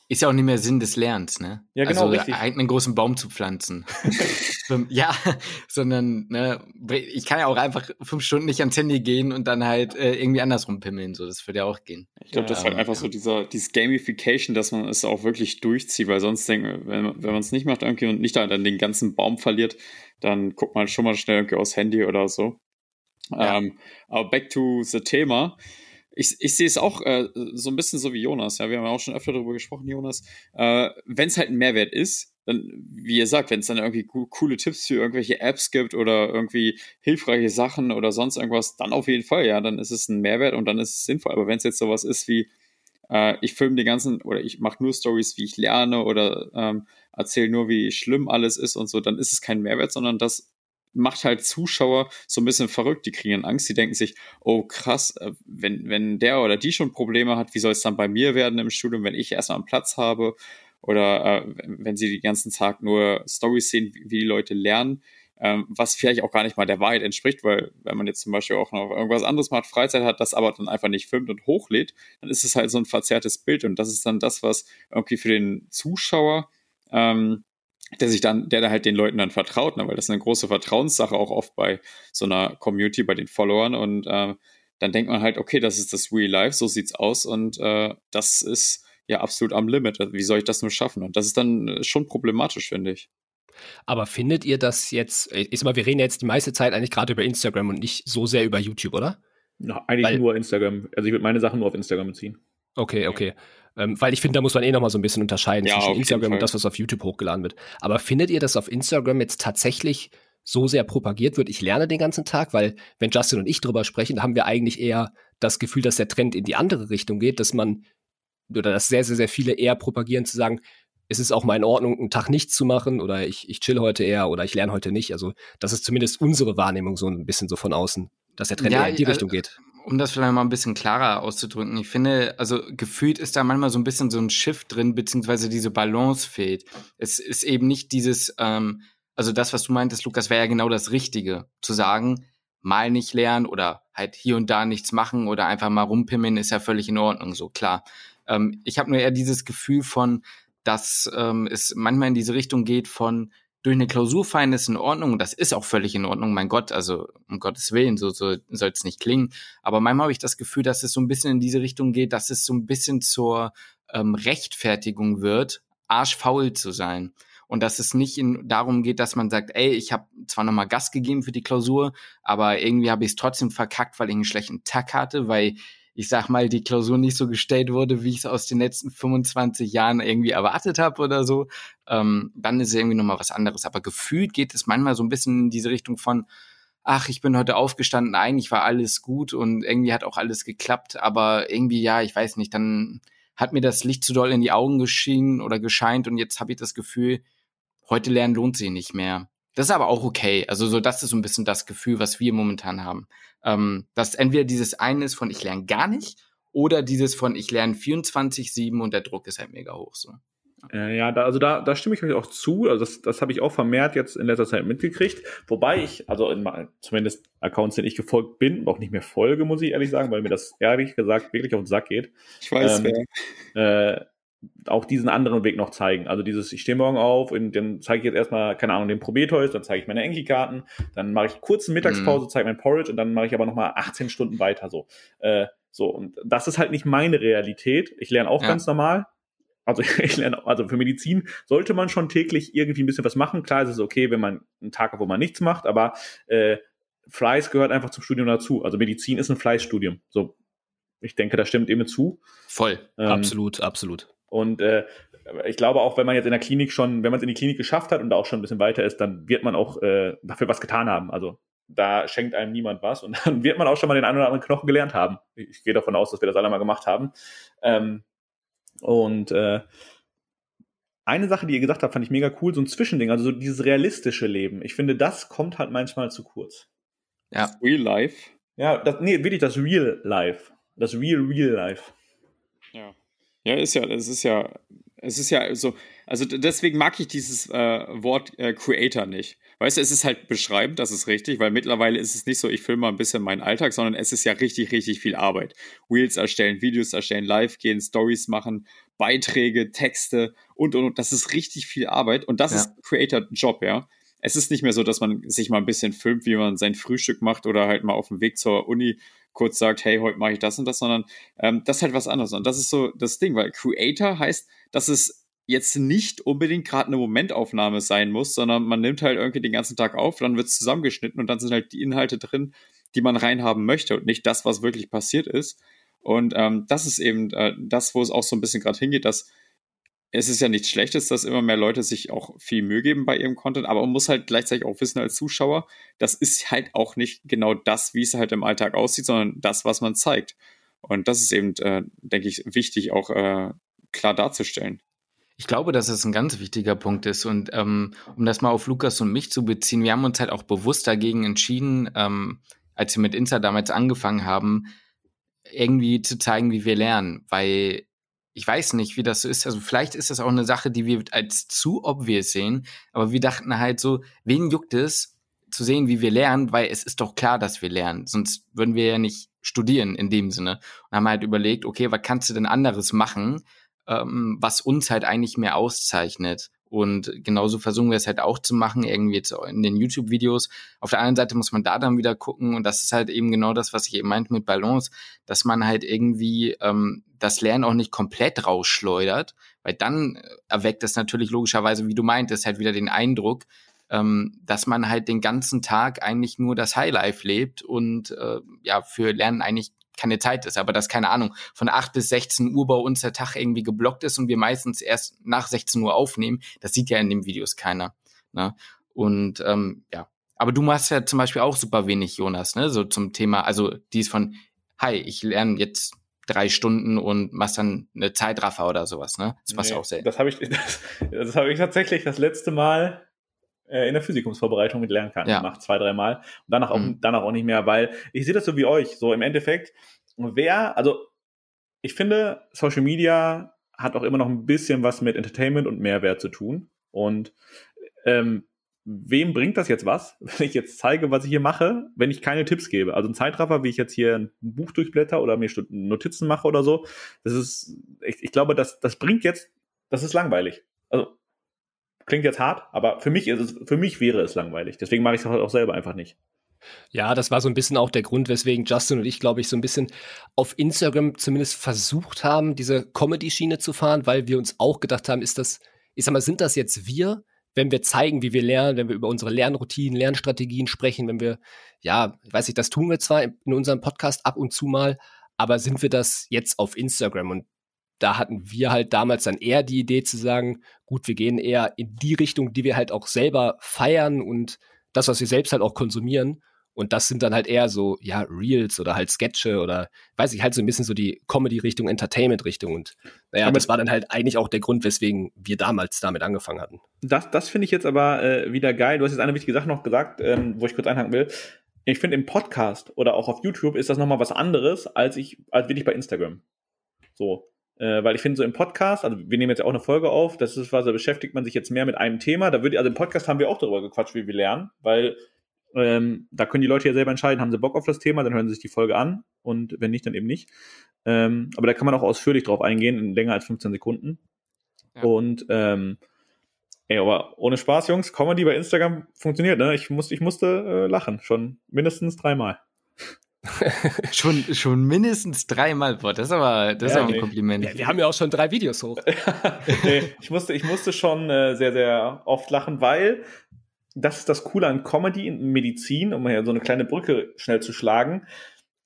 Speaker 3: Ist ja auch nicht mehr Sinn des Lernens, ne?
Speaker 2: Ja, genau,
Speaker 3: also,
Speaker 2: richtig.
Speaker 3: einen großen Baum zu pflanzen. ja, sondern, ne, ich kann ja auch einfach fünf Stunden nicht ans Handy gehen und dann halt äh, irgendwie andersrum pimmeln, so, das würde ja auch gehen.
Speaker 1: Ich glaube, ja, das ist halt einfach ja. so dieser, dieses Gamification, dass man es auch wirklich durchzieht, weil sonst denke wenn, wenn man es nicht macht irgendwie und nicht dann den ganzen Baum verliert, dann guckt man schon mal schnell irgendwie aufs Handy oder so. Ja. Ähm, aber back to the Thema ich, ich sehe es auch äh, so ein bisschen so wie Jonas. Ja, wir haben ja auch schon öfter darüber gesprochen, Jonas. Äh, wenn es halt ein Mehrwert ist, dann, wie ihr sagt, wenn es dann irgendwie co coole Tipps für irgendwelche Apps gibt oder irgendwie hilfreiche Sachen oder sonst irgendwas, dann auf jeden Fall, ja, dann ist es ein Mehrwert und dann ist es sinnvoll. Aber wenn es jetzt sowas ist wie, äh, ich filme die ganzen oder ich mache nur Stories, wie ich lerne oder ähm, erzähle nur, wie schlimm alles ist und so, dann ist es kein Mehrwert, sondern das macht halt Zuschauer so ein bisschen verrückt. Die kriegen Angst, die denken sich, oh krass, äh, wenn, wenn der oder die schon Probleme hat, wie soll es dann bei mir werden im Studium, wenn ich erstmal einen Platz habe? Oder äh, wenn sie den ganzen Tag nur Stories sehen, wie, die Leute lernen, ähm, was vielleicht auch gar nicht mal der Wahrheit entspricht, weil wenn man jetzt zum Beispiel auch noch irgendwas anderes macht, Freizeit hat, das aber dann einfach nicht filmt und hochlädt, dann ist es halt so ein verzerrtes Bild und das ist dann das, was irgendwie für den Zuschauer ähm, der sich dann, der da halt den Leuten dann vertraut, ne? weil das ist eine große Vertrauenssache auch oft bei so einer Community, bei den Followern und äh, dann denkt man halt, okay, das ist das Real Life, so sieht's aus und äh, das ist ja absolut am Limit. Wie soll ich das nur schaffen? Und das ist dann äh, schon problematisch, finde ich.
Speaker 4: Aber findet ihr das jetzt, äh, ich sag mal, wir reden jetzt die meiste Zeit eigentlich gerade über Instagram und nicht so sehr über YouTube, oder?
Speaker 2: Ja, eigentlich Weil, nur Instagram. Also ich würde meine Sachen nur auf Instagram beziehen.
Speaker 4: Okay, okay. Ähm, weil ich finde, da muss man eh nochmal so ein bisschen unterscheiden ja, zwischen Instagram und das, was auf YouTube hochgeladen wird. Aber findet ihr, dass auf Instagram jetzt tatsächlich so sehr propagiert wird, ich lerne den ganzen Tag? Weil, wenn Justin und ich drüber sprechen, haben wir eigentlich eher das Gefühl, dass der Trend in die andere Richtung geht, dass man, oder dass sehr, sehr, sehr viele eher propagieren zu sagen, es ist auch mal in Ordnung, einen Tag nichts zu machen oder ich, ich chill heute eher oder ich lerne heute nicht. Also, das ist zumindest unsere Wahrnehmung so ein bisschen so von außen, dass der Trend ja, eher in die Richtung geht
Speaker 3: um das vielleicht mal ein bisschen klarer auszudrücken, ich finde, also gefühlt ist da manchmal so ein bisschen so ein Shift drin, beziehungsweise diese Balance fehlt. Es ist eben nicht dieses, ähm, also das, was du meintest, Lukas, wäre ja genau das Richtige, zu sagen, mal nicht lernen oder halt hier und da nichts machen oder einfach mal rumpimmeln, ist ja völlig in Ordnung, so klar. Ähm, ich habe nur eher dieses Gefühl von, dass ähm, es manchmal in diese Richtung geht von, durch eine Klausur feiern ist in Ordnung und das ist auch völlig in Ordnung, mein Gott, also um Gottes Willen, so, so soll es nicht klingen. Aber manchmal habe ich das Gefühl, dass es so ein bisschen in diese Richtung geht, dass es so ein bisschen zur ähm, Rechtfertigung wird, arschfaul zu sein. Und dass es nicht in, darum geht, dass man sagt, ey, ich habe zwar nochmal Gas gegeben für die Klausur, aber irgendwie habe ich es trotzdem verkackt, weil ich einen schlechten Tag hatte, weil ich sag mal, die Klausur nicht so gestellt wurde, wie ich es aus den letzten 25 Jahren irgendwie erwartet habe oder so, ähm, dann ist es irgendwie nochmal was anderes. Aber gefühlt geht es manchmal so ein bisschen in diese Richtung von, ach, ich bin heute aufgestanden, eigentlich war alles gut und irgendwie hat auch alles geklappt, aber irgendwie, ja, ich weiß nicht, dann hat mir das Licht zu doll in die Augen geschienen oder gescheint und jetzt habe ich das Gefühl, heute lernen lohnt sich nicht mehr. Das ist aber auch okay. Also so, das ist so ein bisschen das Gefühl, was wir momentan haben. Ähm, dass entweder dieses eine ist von ich lerne gar nicht oder dieses von ich lerne 24-7 und der Druck ist halt mega hoch so.
Speaker 2: Äh, ja, da, also da, da stimme ich euch auch zu. Also das, das habe ich auch vermehrt jetzt in letzter Zeit mitgekriegt. Wobei ich, also in, zumindest Accounts, denen ich gefolgt bin, auch nicht mehr folge, muss ich ehrlich sagen, weil mir das ehrlich gesagt wirklich auf den Sack geht.
Speaker 1: Ich weiß, ähm,
Speaker 2: ja. Äh, auch diesen anderen Weg noch zeigen. Also dieses, ich stehe morgen auf und dann zeige ich jetzt erstmal, keine Ahnung, den Prometheus, dann zeige ich meine Enki-Karten, dann mache ich kurz eine Mittagspause, mhm. zeige mein Porridge und dann mache ich aber nochmal 18 Stunden weiter so. Äh, so, und das ist halt nicht meine Realität. Ich lerne auch ja. ganz normal. Also ich lerne, also für Medizin sollte man schon täglich irgendwie ein bisschen was machen. Klar ist es okay, wenn man einen Tag hat, wo man nichts macht, aber äh, Fleiß gehört einfach zum Studium dazu. Also Medizin ist ein Fleißstudium. So, ich denke, da stimmt eben zu.
Speaker 3: Voll,
Speaker 4: ähm, absolut, absolut.
Speaker 2: Und äh, ich glaube auch, wenn man jetzt in der Klinik schon, wenn man es in die Klinik geschafft hat und da auch schon ein bisschen weiter ist, dann wird man auch äh, dafür was getan haben. Also da schenkt einem niemand was und dann wird man auch schon mal den einen oder anderen Knochen gelernt haben. Ich gehe davon aus, dass wir das alle mal gemacht haben. Ähm, und äh, eine Sache, die ihr gesagt habt, fand ich mega cool, so ein Zwischending, also so dieses realistische Leben. Ich finde, das kommt halt manchmal zu kurz.
Speaker 1: Ja. Das Real Life.
Speaker 2: Ja, das, nee, wirklich das Real Life. Das Real, Real Life.
Speaker 1: Ja. Ja, ist ja, es ist ja, es ist ja so, also deswegen mag ich dieses äh, Wort äh, Creator nicht. Weißt du, es ist halt beschreibend, das ist richtig, weil mittlerweile ist es nicht so, ich filme mal ein bisschen meinen Alltag, sondern es ist ja richtig, richtig viel Arbeit. Wheels erstellen, Videos erstellen, live gehen, Stories machen, Beiträge, Texte und, und, und. Das ist richtig viel Arbeit und das ja. ist Creator-Job, ja. Es ist nicht mehr so, dass man sich mal ein bisschen filmt, wie man sein Frühstück macht oder halt mal auf dem Weg zur Uni kurz sagt, hey, heute mache ich das und das, sondern ähm, das ist halt was anderes. Und das ist so das Ding, weil Creator heißt, dass es jetzt nicht unbedingt gerade eine Momentaufnahme sein muss, sondern man nimmt halt irgendwie den ganzen Tag auf, dann wird es zusammengeschnitten und dann sind halt die Inhalte drin, die man reinhaben möchte und nicht das, was wirklich passiert ist. Und ähm, das ist eben äh, das, wo es auch so ein bisschen gerade hingeht, dass es ist ja nichts Schlechtes, dass immer mehr Leute sich auch viel Mühe geben bei ihrem Content, aber man muss halt gleichzeitig auch wissen als Zuschauer, das ist halt auch nicht genau das, wie es halt im Alltag aussieht, sondern das, was man zeigt. Und das ist eben, äh, denke ich, wichtig auch äh, klar darzustellen.
Speaker 3: Ich glaube, dass es ein ganz wichtiger Punkt ist. Und ähm, um das mal auf Lukas und mich zu beziehen, wir haben uns halt auch bewusst dagegen entschieden, ähm, als wir mit Insta damals angefangen haben, irgendwie zu zeigen, wie wir lernen. Weil ich weiß nicht, wie das so ist. Also vielleicht ist das auch eine Sache, die wir als zu obvious sehen, aber wir dachten halt so, wen juckt es zu sehen, wie wir lernen, weil es ist doch klar, dass wir lernen. Sonst würden wir ja nicht studieren in dem Sinne. Und haben halt überlegt, okay, was kannst du denn anderes machen, ähm, was uns halt eigentlich mehr auszeichnet? Und genauso versuchen wir es halt auch zu machen, irgendwie jetzt in den YouTube-Videos. Auf der anderen Seite muss man da dann wieder gucken, und das ist halt eben genau das, was ich eben meinte mit Balance, dass man halt irgendwie ähm, das Lernen auch nicht komplett rausschleudert, weil dann erweckt es natürlich logischerweise, wie du meintest, halt wieder den Eindruck, ähm, dass man halt den ganzen Tag eigentlich nur das Highlife lebt und äh, ja, für Lernen eigentlich keine Zeit ist, aber dass, keine Ahnung, von 8 bis 16 Uhr bei uns der Tag irgendwie geblockt ist und wir meistens erst nach 16 Uhr aufnehmen, das sieht ja in den Videos keiner. Ne? Und ähm, ja, aber du machst ja zum Beispiel auch super wenig, Jonas, ne? So zum Thema, also die ist von, hi, ich lerne jetzt drei Stunden und machst dann eine Zeitraffer oder sowas, ne?
Speaker 2: Das machst nee, du auch selten. Das habe ich, das, das habe ich tatsächlich das letzte Mal in der Physikumsvorbereitung mit Lernkarten ja. gemacht, zwei, dreimal. Und danach auch, mhm. danach auch nicht mehr, weil ich sehe das so wie euch. So im Endeffekt, wer, also ich finde, Social Media hat auch immer noch ein bisschen was mit Entertainment und Mehrwert zu tun. Und ähm, wem bringt das jetzt was, wenn ich jetzt zeige, was ich hier mache, wenn ich keine Tipps gebe? Also ein Zeitraffer, wie ich jetzt hier ein Buch durchblätter oder mir Notizen mache oder so, das ist, ich, ich glaube, das, das bringt jetzt, das ist langweilig. Also Klingt jetzt hart, aber für mich ist es, für mich wäre es langweilig. Deswegen mache ich es halt auch selber einfach nicht.
Speaker 4: Ja, das war so ein bisschen auch der Grund, weswegen Justin und ich, glaube ich, so ein bisschen auf Instagram zumindest versucht haben, diese Comedy-Schiene zu fahren, weil wir uns auch gedacht haben, ist das, ich sag mal, sind das jetzt wir, wenn wir zeigen, wie wir lernen, wenn wir über unsere Lernroutinen, Lernstrategien sprechen, wenn wir, ja, weiß ich, das tun wir zwar in unserem Podcast ab und zu mal, aber sind wir das jetzt auf Instagram? Und da hatten wir halt damals dann eher die Idee zu sagen, gut, wir gehen eher in die Richtung, die wir halt auch selber feiern und das, was wir selbst halt auch konsumieren. Und das sind dann halt eher so, ja, Reels oder halt Sketche oder, weiß ich, halt so ein bisschen so die Comedy-Richtung, Entertainment-Richtung. Und naja, aber das war dann halt eigentlich auch der Grund, weswegen wir damals damit angefangen hatten.
Speaker 2: Das, das finde ich jetzt aber äh, wieder geil. Du hast jetzt eine wichtige Sache noch gesagt, ähm, wo ich kurz einhaken will. Ich finde, im Podcast oder auch auf YouTube ist das nochmal was anderes, als ich, als wirklich bei Instagram. So. Äh, weil ich finde, so im Podcast, also wir nehmen jetzt ja auch eine Folge auf, das ist was, da beschäftigt man sich jetzt mehr mit einem Thema. Da würde, also im Podcast haben wir auch darüber gequatscht, wie wir lernen, weil ähm, da können die Leute ja selber entscheiden, haben sie Bock auf das Thema, dann hören sie sich die Folge an und wenn nicht, dann eben nicht. Ähm, aber da kann man auch ausführlich drauf eingehen, in länger als 15 Sekunden. Ja. Und ähm, ey, aber ohne Spaß, Jungs, Comedy bei Instagram funktioniert, ne? Ich, muss, ich musste äh, lachen, schon mindestens dreimal.
Speaker 3: schon, schon mindestens dreimal. Boah, das ist aber, das ja, ist aber ein Kompliment.
Speaker 4: Ja, wir haben ja auch schon drei Videos hoch.
Speaker 2: nee, ich, musste, ich musste schon äh, sehr, sehr oft lachen, weil das ist das Coole an Comedy in Medizin, um hier so eine kleine Brücke schnell zu schlagen,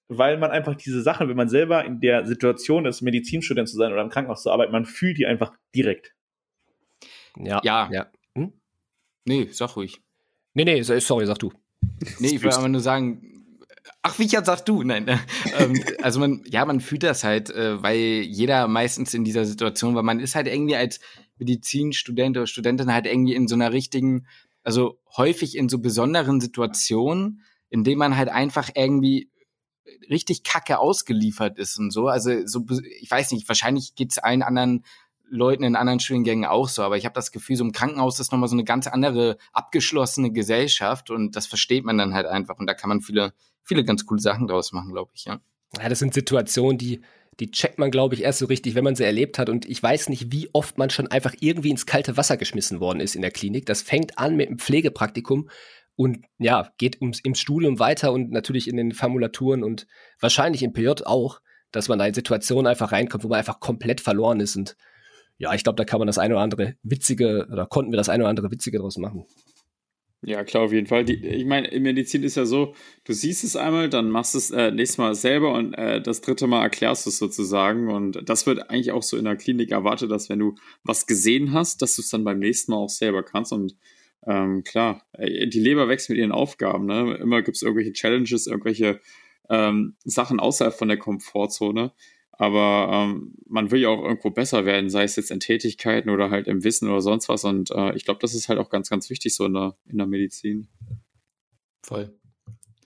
Speaker 2: weil man einfach diese Sachen, wenn man selber in der Situation ist, Medizinstudent zu sein oder im Krankenhaus zu arbeiten, man fühlt die einfach direkt.
Speaker 3: Ja. Ja. ja. Hm? Nee, sag ruhig.
Speaker 4: Nee, nee, sorry, sag du.
Speaker 3: Nee, ich will aber nur sagen, Ach, wie Wichert, sagst du? Nein. ähm, also man, ja, man fühlt das halt, äh, weil jeder meistens in dieser Situation, weil man ist halt irgendwie als Medizinstudent oder Studentin halt irgendwie in so einer richtigen, also häufig in so besonderen Situationen, in denen man halt einfach irgendwie richtig kacke ausgeliefert ist und so. Also so, ich weiß nicht, wahrscheinlich geht's allen anderen Leuten in anderen Studiengängen auch so, aber ich habe das Gefühl, so im Krankenhaus ist nochmal so eine ganz andere abgeschlossene Gesellschaft und das versteht man dann halt einfach und da kann man viele, viele ganz coole Sachen draus machen, glaube ich, ja.
Speaker 4: Ja, das sind Situationen, die, die checkt man, glaube ich, erst so richtig, wenn man sie erlebt hat. Und ich weiß nicht, wie oft man schon einfach irgendwie ins kalte Wasser geschmissen worden ist in der Klinik. Das fängt an mit einem Pflegepraktikum und ja, geht ums, im Studium weiter und natürlich in den Formulaturen und wahrscheinlich im PJ auch, dass man da in Situationen einfach reinkommt, wo man einfach komplett verloren ist. Und ja, ich glaube, da kann man das eine oder andere witzige oder konnten wir das eine oder andere witzige draus machen.
Speaker 1: Ja, klar, auf jeden Fall. Die, ich meine, in Medizin ist ja so, du siehst es einmal, dann machst es äh, nächstes Mal selber und äh, das dritte Mal erklärst du es sozusagen. Und das wird eigentlich auch so in der Klinik erwartet, dass wenn du was gesehen hast, dass du es dann beim nächsten Mal auch selber kannst. Und ähm, klar, äh, die Leber wächst mit ihren Aufgaben. Ne? Immer gibt es irgendwelche Challenges, irgendwelche ähm, Sachen außerhalb von der Komfortzone. Aber ähm, man will ja auch irgendwo besser werden, sei es jetzt in Tätigkeiten oder halt im Wissen oder sonst was. Und äh, ich glaube, das ist halt auch ganz, ganz wichtig so in der, in der Medizin.
Speaker 3: Voll.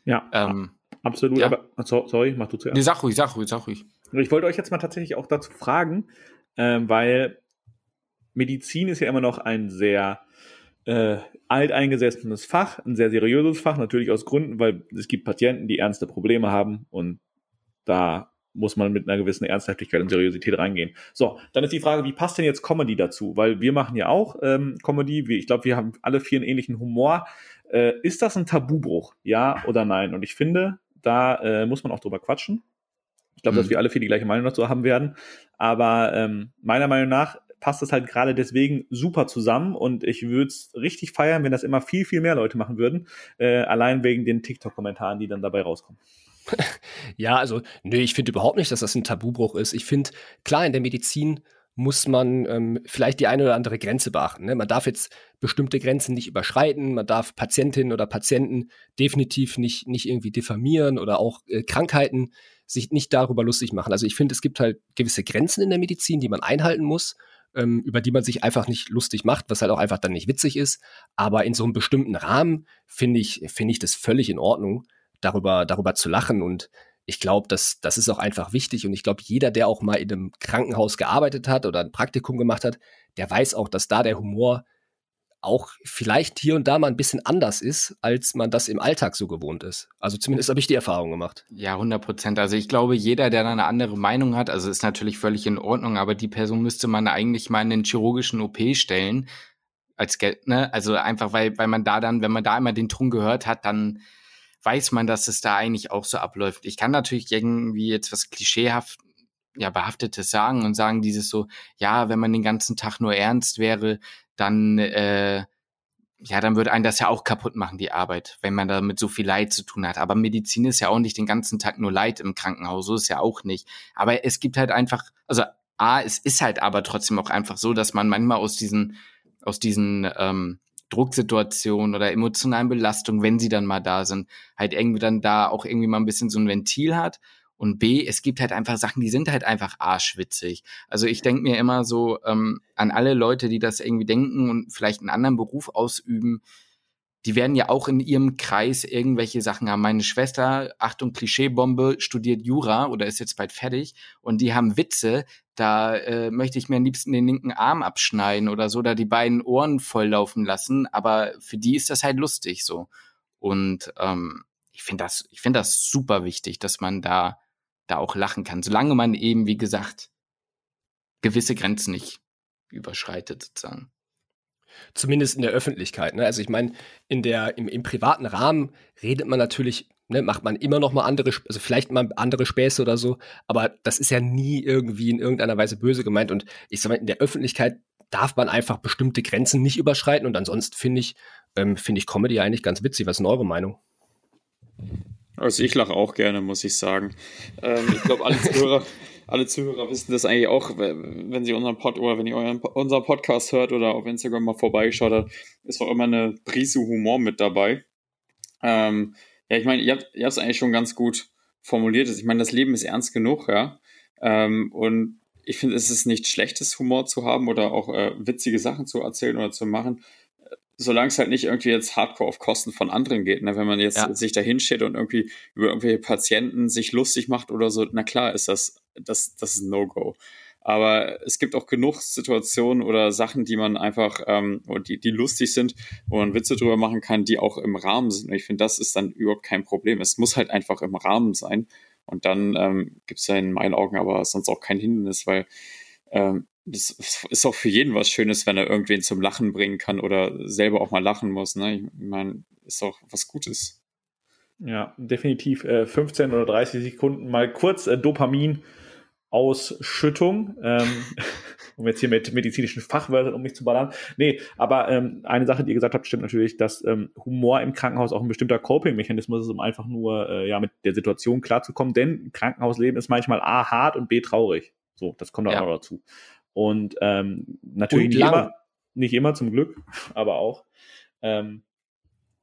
Speaker 2: Ja, ähm, absolut. Ja. Aber, sorry, mach du zuerst.
Speaker 3: Nee, sag ruhig, sag ruhig, sag ruhig.
Speaker 2: Ich wollte euch jetzt mal tatsächlich auch dazu fragen, äh, weil Medizin ist ja immer noch ein sehr äh, alteingesessenes Fach, ein sehr seriöses Fach, natürlich aus Gründen, weil es gibt Patienten, die ernste Probleme haben und da muss man mit einer gewissen Ernsthaftigkeit und Seriosität reingehen. So, dann ist die Frage, wie passt denn jetzt Comedy dazu? Weil wir machen ja auch ähm, Comedy, ich glaube, wir haben alle vier einen ähnlichen Humor. Äh, ist das ein Tabubruch? Ja oder nein? Und ich finde, da äh, muss man auch drüber quatschen. Ich glaube, mhm. dass wir alle vier die gleiche Meinung dazu haben werden. Aber ähm, meiner Meinung nach passt es halt gerade deswegen super zusammen und ich würde es richtig feiern, wenn das immer viel, viel mehr Leute machen würden. Äh, allein wegen den TikTok-Kommentaren, die dann dabei rauskommen.
Speaker 4: Ja, also, nö, ich finde überhaupt nicht, dass das ein Tabubruch ist. Ich finde, klar, in der Medizin muss man ähm, vielleicht die eine oder andere Grenze beachten. Ne? Man darf jetzt bestimmte Grenzen nicht überschreiten, man darf Patientinnen oder Patienten definitiv nicht, nicht irgendwie diffamieren oder auch äh, Krankheiten sich nicht darüber lustig machen. Also ich finde, es gibt halt gewisse Grenzen in der Medizin, die man einhalten muss, ähm, über die man sich einfach nicht lustig macht, was halt auch einfach dann nicht witzig ist. Aber in so einem bestimmten Rahmen finde ich, finde ich das völlig in Ordnung darüber, darüber zu lachen. Und ich glaube, das, das ist auch einfach wichtig. Und ich glaube, jeder, der auch mal in einem Krankenhaus gearbeitet hat oder ein Praktikum gemacht hat, der weiß auch, dass da der Humor auch vielleicht hier und da mal ein bisschen anders ist, als man das im Alltag so gewohnt ist. Also zumindest habe ich die Erfahrung gemacht.
Speaker 3: Ja, 100 Prozent. Also ich glaube, jeder, der da eine andere Meinung hat, also ist natürlich völlig in Ordnung, aber die Person müsste man eigentlich mal in den chirurgischen OP stellen. Als Geld, ne? Also einfach, weil, weil man da dann, wenn man da einmal den Ton gehört hat, dann weiß man, dass es da eigentlich auch so abläuft. Ich kann natürlich irgendwie jetzt was klischeehaft ja, behaftetes sagen und sagen dieses so, ja, wenn man den ganzen Tag nur ernst wäre, dann, äh, ja, dann würde einen das ja auch kaputt machen, die Arbeit, wenn man da mit so viel Leid zu tun hat. Aber Medizin ist ja auch nicht den ganzen Tag nur Leid im Krankenhaus, so ist ja auch nicht. Aber es gibt halt einfach, also A, es ist halt aber trotzdem auch einfach so, dass man manchmal aus diesen, aus diesen ähm, Drucksituationen oder emotionalen Belastungen, wenn sie dann mal da sind, halt irgendwie dann da auch irgendwie mal ein bisschen so ein Ventil hat. Und B, es gibt halt einfach Sachen, die sind halt einfach arschwitzig. Also ich denke mir immer so ähm, an alle Leute, die das irgendwie denken und vielleicht einen anderen Beruf ausüben, die werden ja auch in ihrem Kreis irgendwelche Sachen haben. Meine Schwester, Achtung, Klischeebombe, studiert Jura oder ist jetzt bald fertig und die haben Witze, da äh, möchte ich mir am liebsten den linken Arm abschneiden oder so, da die beiden Ohren volllaufen lassen, aber für die ist das halt lustig so. Und ähm, ich finde das, ich finde das super wichtig, dass man da, da auch lachen kann, solange man eben, wie gesagt, gewisse Grenzen nicht überschreitet sozusagen.
Speaker 4: Zumindest in der Öffentlichkeit. Ne? Also ich meine, in der, im, im privaten Rahmen redet man natürlich, ne, macht man immer noch mal andere, also vielleicht mal andere Späße oder so, aber das ist ja nie irgendwie in irgendeiner Weise böse gemeint. Und ich sag mal, in der Öffentlichkeit darf man einfach bestimmte Grenzen nicht überschreiten. Und ansonsten finde ich, ähm, finde ich Comedy eigentlich ganz witzig. Was ist eure Meinung?
Speaker 1: Also ich lache auch gerne, muss ich sagen. Ähm, ich glaube, alle Zuhörer, alle Zuhörer wissen das eigentlich auch, wenn sie unseren Pod oder wenn ihr euren, unseren Podcast hört oder auf Instagram mal vorbeigeschaut habt, ist auch immer eine Prise Humor mit dabei. Ähm, ja, ich meine, ihr habt es eigentlich schon ganz gut formuliert. Ich meine, das Leben ist ernst genug, ja. Ähm, und ich finde, es ist nicht schlechtes Humor zu haben oder auch äh, witzige Sachen zu erzählen oder zu machen, solange es halt nicht irgendwie jetzt hardcore auf Kosten von anderen geht. Ne? Wenn man jetzt ja. sich da hinsteht und irgendwie über irgendwelche Patienten sich lustig macht oder so, na klar ist das, das, das ist ein No-Go. Aber es gibt auch genug Situationen oder Sachen, die man einfach, ähm, die, die lustig sind, wo man Witze drüber machen kann, die auch im Rahmen sind. Und ich finde, das ist dann überhaupt kein Problem. Es muss halt einfach im Rahmen sein. Und dann ähm, gibt es ja in meinen Augen aber sonst auch kein Hindernis, weil ähm, das ist auch für jeden was Schönes, wenn er irgendwen zum Lachen bringen kann oder selber auch mal lachen muss. Ne? Ich meine, ist auch was Gutes.
Speaker 2: Ja, definitiv. Äh, 15 oder 30 Sekunden mal kurz äh, Dopamin Ausschüttung, ähm, um jetzt hier mit medizinischen Fachwörtern um mich zu ballern. Nee, aber ähm, eine Sache, die ihr gesagt habt, stimmt natürlich, dass ähm, Humor im Krankenhaus auch ein bestimmter Coping-Mechanismus ist, um einfach nur äh, ja mit der Situation klarzukommen. Denn Krankenhausleben ist manchmal A hart und B traurig. So, das kommt auch ja. dazu. Und ähm, natürlich und nicht immer, nicht immer zum Glück, aber auch. Ähm,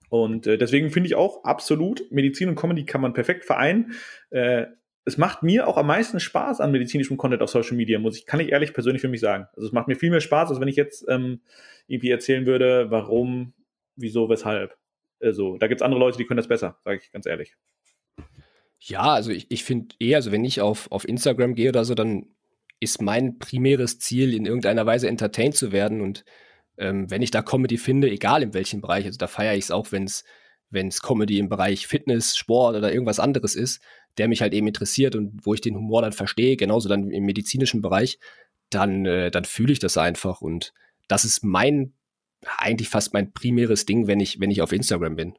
Speaker 2: und äh, deswegen finde ich auch absolut, Medizin und Comedy kann man perfekt vereinen. Äh, es macht mir auch am meisten Spaß an medizinischem Content auf Social Media, muss ich, kann ich ehrlich persönlich für mich sagen. Also es macht mir viel mehr Spaß, als wenn ich jetzt ähm, irgendwie erzählen würde, warum, wieso, weshalb. Also, da gibt es andere Leute, die können das besser, sage ich ganz ehrlich.
Speaker 4: Ja, also ich, ich finde eher, also wenn ich auf, auf Instagram gehe oder so, dann ist mein primäres Ziel, in irgendeiner Weise entertained zu werden. Und ähm, wenn ich da Comedy finde, egal in welchem Bereich, also da feiere ich es auch, wenn es wenn es Comedy im Bereich Fitness, Sport oder irgendwas anderes ist, der mich halt eben interessiert und wo ich den Humor dann verstehe, genauso dann im medizinischen Bereich, dann, äh, dann fühle ich das einfach. Und das ist mein, eigentlich fast mein primäres Ding, wenn ich, wenn ich auf Instagram bin.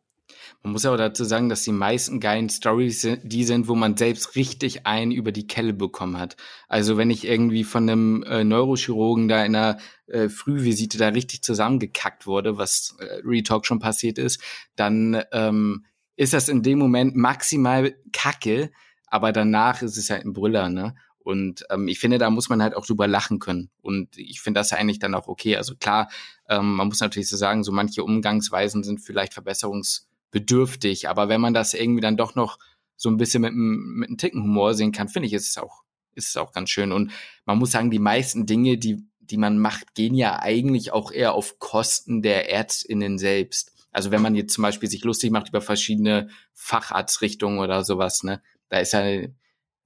Speaker 3: Man muss aber dazu sagen, dass die meisten geilen Stories die sind, wo man selbst richtig einen über die Kelle bekommen hat. Also wenn ich irgendwie von einem äh, Neurochirurgen da in einer äh, Frühvisite da richtig zusammengekackt wurde, was äh, Retalk schon passiert ist, dann ähm, ist das in dem Moment maximal Kacke, aber danach ist es halt ein Brüller, ne? Und ähm, ich finde, da muss man halt auch drüber lachen können. Und ich finde das eigentlich dann auch okay. Also klar, ähm, man muss natürlich so sagen, so manche Umgangsweisen sind vielleicht verbesserungsbedürftig, aber wenn man das irgendwie dann doch noch so ein bisschen mit, mit einem Ticken Humor sehen kann, finde ich, ist es auch, ist es auch ganz schön. Und man muss sagen, die meisten Dinge, die, die man macht, gehen ja eigentlich auch eher auf Kosten der ÄrztInnen selbst. Also wenn man jetzt zum Beispiel sich lustig macht über verschiedene Facharztrichtungen oder sowas, ne, da ist ja,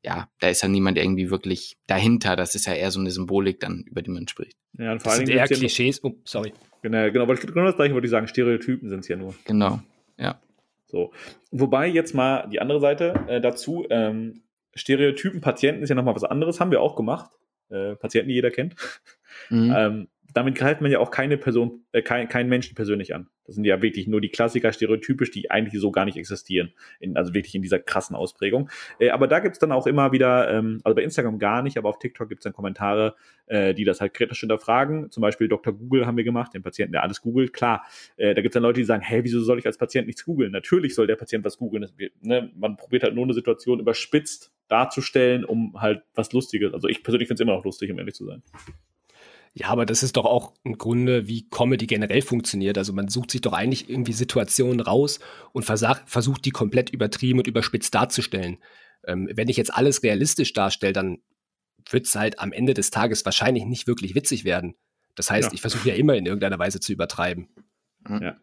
Speaker 3: ja, da ist ja niemand irgendwie wirklich dahinter. Das ist ja eher so eine Symbolik dann, über die man spricht.
Speaker 4: Ja, und vor das allem sind eher Klischees. Oh, sorry.
Speaker 2: Genau, genau, genau das gleiche würde ich sagen. Stereotypen sind es ja nur.
Speaker 3: Genau, ja.
Speaker 2: So. Wobei jetzt mal die andere Seite äh, dazu, ähm, Stereotypen Patienten ist ja nochmal was anderes, haben wir auch gemacht. Äh, Patienten, die jeder kennt. Mhm. ähm, damit greift man ja auch keine Person, äh, kein, keinen Menschen persönlich an. Das sind ja wirklich nur die Klassiker stereotypisch, die eigentlich so gar nicht existieren. In, also wirklich in dieser krassen Ausprägung. Äh, aber da gibt's dann auch immer wieder, ähm, also bei Instagram gar nicht, aber auf TikTok gibt's dann Kommentare, äh, die das halt kritisch hinterfragen. Zum Beispiel Dr. Google haben wir gemacht, den Patienten, der alles googelt. Klar, äh, da gibt's dann Leute, die sagen, hey, wieso soll ich als Patient nichts googeln? Natürlich soll der Patient was googeln. Ne? Man probiert halt nur eine Situation überspitzt darzustellen, um halt was Lustiges. Also ich persönlich finde es immer noch lustig, um ehrlich zu sein.
Speaker 4: Ja, aber das ist doch auch im Grunde, wie Comedy generell funktioniert. Also man sucht sich doch eigentlich irgendwie Situationen raus und versucht die komplett übertrieben und überspitzt darzustellen. Ähm, wenn ich jetzt alles realistisch darstelle, dann wird es halt am Ende des Tages wahrscheinlich nicht wirklich witzig werden. Das heißt, ja. ich versuche ja immer in irgendeiner Weise zu übertreiben.
Speaker 3: Mhm. Ja.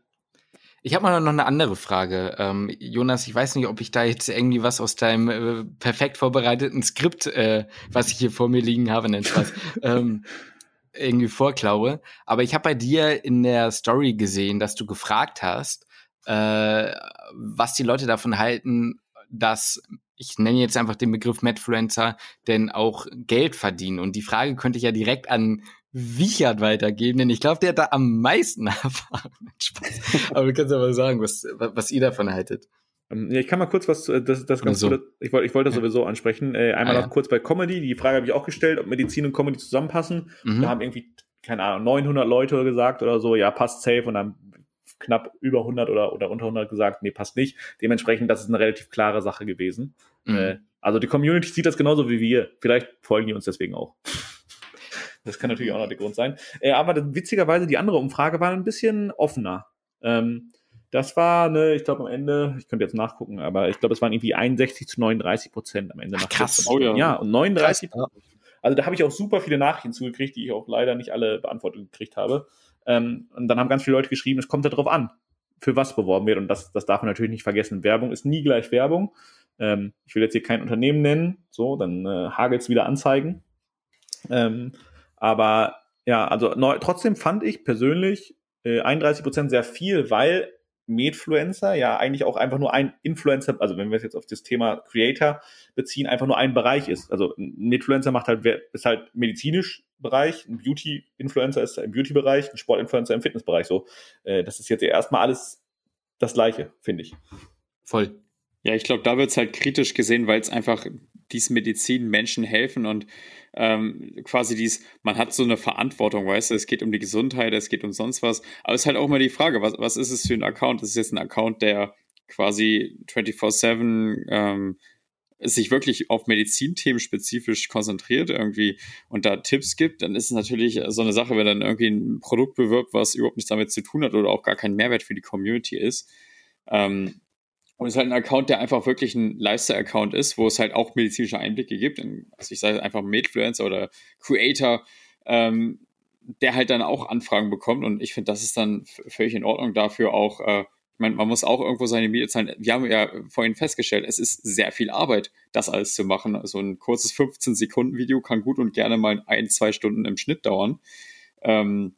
Speaker 3: Ich habe mal noch eine andere Frage. Ähm, Jonas, ich weiß nicht, ob ich da jetzt irgendwie was aus deinem äh, perfekt vorbereiteten Skript, äh, was ich hier vor mir liegen habe, nennt Spaß, ähm, irgendwie vorklaue. Aber ich habe bei dir in der Story gesehen, dass du gefragt hast, äh, was die Leute davon halten, dass ich nenne jetzt einfach den Begriff Madfluencer, denn auch Geld verdienen. Und die Frage könnte ich ja direkt an Wichert weitergeben, denn ich glaube, der hat da am meisten Erfahrung. Spaß. Aber du kannst aber sagen, was, was ihr davon haltet.
Speaker 2: Ähm, ja, ich kann mal kurz was, das, das ganz so. gut, ich wollte ich wollte das ja. sowieso ansprechen. Äh, einmal ah, noch ja. kurz bei Comedy. Die Frage habe ich auch gestellt, ob Medizin und Comedy zusammenpassen. Mhm. Da haben irgendwie, keine Ahnung, 900 Leute gesagt oder so, ja, passt safe. Und dann knapp über 100 oder, oder unter 100 gesagt, nee, passt nicht. Dementsprechend, das ist eine relativ klare Sache gewesen. Mhm. Äh, also die Community sieht das genauso wie wir. Vielleicht folgen die uns deswegen auch. Das kann natürlich auch noch der Grund sein. Äh, aber witzigerweise, die andere Umfrage war ein bisschen offener. Ähm, das war, ne, ich glaube am Ende, ich könnte jetzt nachgucken, aber ich glaube, es waren irgendwie 61 zu 39 Prozent am Ende.
Speaker 3: Ach, krass.
Speaker 2: Oh, ja. ja, und 39 krass, Also da habe ich auch super viele Nachrichten zugekriegt, die ich auch leider nicht alle beantwortet gekriegt habe. Ähm, und dann haben ganz viele Leute geschrieben, es kommt darauf an, für was beworben wird. Und das, das darf man natürlich nicht vergessen. Werbung ist nie gleich Werbung. Ähm, ich will jetzt hier kein Unternehmen nennen, so, dann äh, hagelt wieder Anzeigen. Ähm, aber ja, also neu, trotzdem fand ich persönlich äh, 31% sehr viel, weil Medfluencer ja eigentlich auch einfach nur ein Influencer, also wenn wir es jetzt auf das Thema Creator beziehen, einfach nur ein Bereich ist. Also ein Medfluencer macht halt, ist halt medizinisch Bereich, ein Beauty-Influencer ist im Beauty-Bereich, ein Sport-Influencer im Fitnessbereich. So, äh, das ist jetzt erstmal alles das Gleiche, finde ich.
Speaker 3: Voll.
Speaker 1: Ja, ich glaube, da wird es halt kritisch gesehen, weil es einfach dies Medizin Menschen helfen und ähm, quasi dies, man hat so eine Verantwortung, weißt du, es geht um die Gesundheit, es geht um sonst was. Aber es ist halt auch mal die Frage, was, was ist es für ein Account? Das ist jetzt ein Account, der quasi 24-7 ähm, sich wirklich auf Medizinthemen spezifisch konzentriert irgendwie und da Tipps gibt, dann ist es natürlich so eine Sache, wenn dann irgendwie ein Produkt bewirbt, was überhaupt nichts damit zu tun hat oder auch gar kein Mehrwert für die Community ist. Ähm, und es ist halt ein Account, der einfach wirklich ein Lifestyle-Account ist, wo es halt auch medizinische Einblicke gibt. Also ich sage einfach Medfluencer oder Creator, ähm, der halt dann auch Anfragen bekommt. Und ich finde, das ist dann völlig in Ordnung dafür auch. Äh, ich meine, man muss auch irgendwo seine Miete zahlen. Wir haben ja vorhin festgestellt, es ist sehr viel Arbeit, das alles zu machen. Also ein kurzes 15-Sekunden-Video kann gut und gerne mal ein, zwei Stunden im Schnitt dauern. Ähm,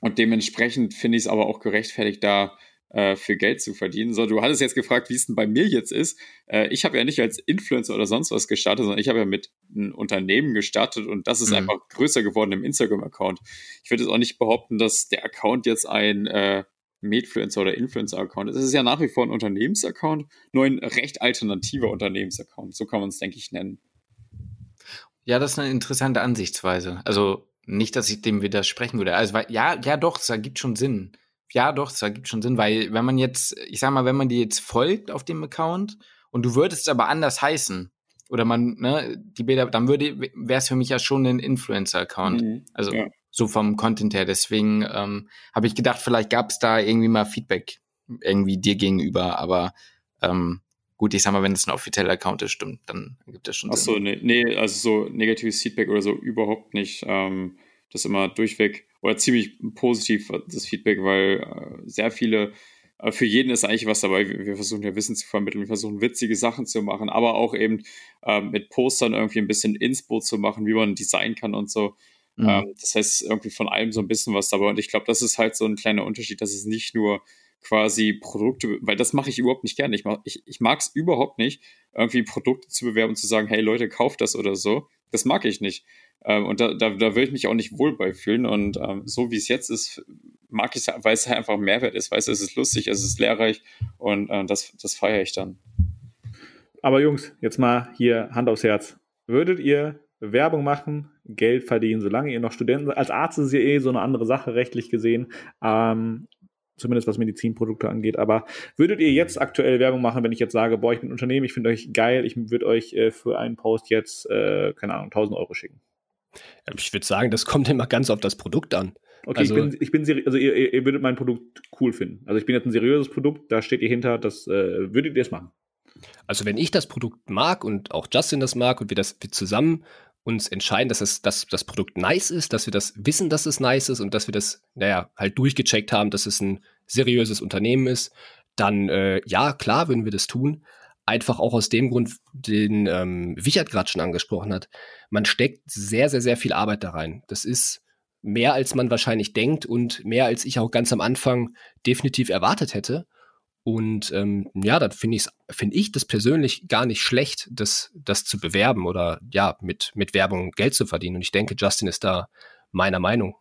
Speaker 1: und dementsprechend finde ich es aber auch gerechtfertigt, da äh, für Geld zu verdienen. So, du hattest jetzt gefragt, wie es denn bei mir jetzt ist. Äh, ich habe ja nicht als Influencer oder sonst was gestartet, sondern ich habe ja mit einem Unternehmen gestartet und das ist mhm. einfach größer geworden im Instagram-Account. Ich würde jetzt auch nicht behaupten, dass der Account jetzt ein äh, Medfluencer oder Influencer-Account ist. Es ist ja nach wie vor ein Unternehmensaccount, nur ein recht alternativer Unternehmensaccount. So kann man es, denke ich, nennen.
Speaker 3: Ja, das ist eine interessante Ansichtsweise. Also nicht, dass ich dem widersprechen würde. Also, ja, ja, doch, es ergibt schon Sinn ja, doch, das ergibt schon Sinn, weil wenn man jetzt, ich sag mal, wenn man dir jetzt folgt auf dem Account und du würdest aber anders heißen, oder man, ne, die Bilder, dann würde, wäre es für mich ja schon ein Influencer-Account. Mhm, also ja. so vom Content her. Deswegen ähm, habe ich gedacht, vielleicht gab es da irgendwie mal Feedback irgendwie dir gegenüber, aber ähm, gut, ich sag mal, wenn es ein offizieller Account ist, stimmt, dann gibt es schon
Speaker 1: Ach so, Sinn. nee, nee, also so negatives Feedback oder so überhaupt nicht. Ähm, das immer durchweg oder ziemlich positiv, das Feedback, weil äh, sehr viele, äh, für jeden ist eigentlich was dabei. Wir, versuchen ja Wissen zu vermitteln, wir versuchen witzige Sachen zu machen, aber auch eben äh, mit Postern irgendwie ein bisschen Inspo zu machen, wie man designen kann und so. Mhm. Ähm, das heißt, irgendwie von allem so ein bisschen was dabei. Und ich glaube, das ist halt so ein kleiner Unterschied, dass es nicht nur quasi Produkte, weil das mache ich überhaupt nicht gerne. Ich, ich, ich mag es überhaupt nicht, irgendwie Produkte zu bewerben und zu sagen, hey Leute, kauft das oder so. Das mag ich nicht. Ähm, und da, da, da würde ich mich auch nicht wohl bei fühlen. Und ähm, so wie es jetzt ist, mag ich es, weil es einfach ein Mehrwert ist, weil es ist lustig, es ist lehrreich und äh, das, das feiere ich dann.
Speaker 2: Aber Jungs, jetzt mal hier Hand aufs Herz. Würdet ihr Werbung machen, Geld verdienen, solange ihr noch Studenten seid? Als Arzt ist es ja eh so eine andere Sache rechtlich gesehen. Ähm, zumindest was Medizinprodukte angeht. Aber würdet ihr jetzt aktuell Werbung machen, wenn ich jetzt sage, boah, ich bin Unternehmen, ich finde euch geil, ich würde euch äh, für einen Post jetzt, äh, keine Ahnung, 1000 Euro schicken?
Speaker 4: Ich würde sagen, das kommt immer ganz auf das Produkt an.
Speaker 2: Okay, also, ich bin, ich bin also ihr, ihr, würdet mein Produkt cool finden. Also ich bin jetzt ein seriöses Produkt, da steht ihr hinter, das äh, würdet ihr es machen.
Speaker 4: Also wenn ich das Produkt mag und auch Justin das mag und wir das wir zusammen uns entscheiden, dass, es, dass das Produkt nice ist, dass wir das wissen, dass es nice ist und dass wir das, naja, halt durchgecheckt haben, dass es ein seriöses Unternehmen ist, dann äh, ja, klar würden wir das tun. Einfach auch aus dem Grund, den ähm, Wichert gerade schon angesprochen hat. Man steckt sehr, sehr, sehr viel Arbeit da rein. Das ist mehr, als man wahrscheinlich denkt und mehr, als ich auch ganz am Anfang definitiv erwartet hätte. Und ähm, ja, da finde ich finde ich das persönlich gar nicht schlecht, das, das zu bewerben oder ja, mit, mit Werbung Geld zu verdienen. Und ich denke, Justin ist da meiner Meinung.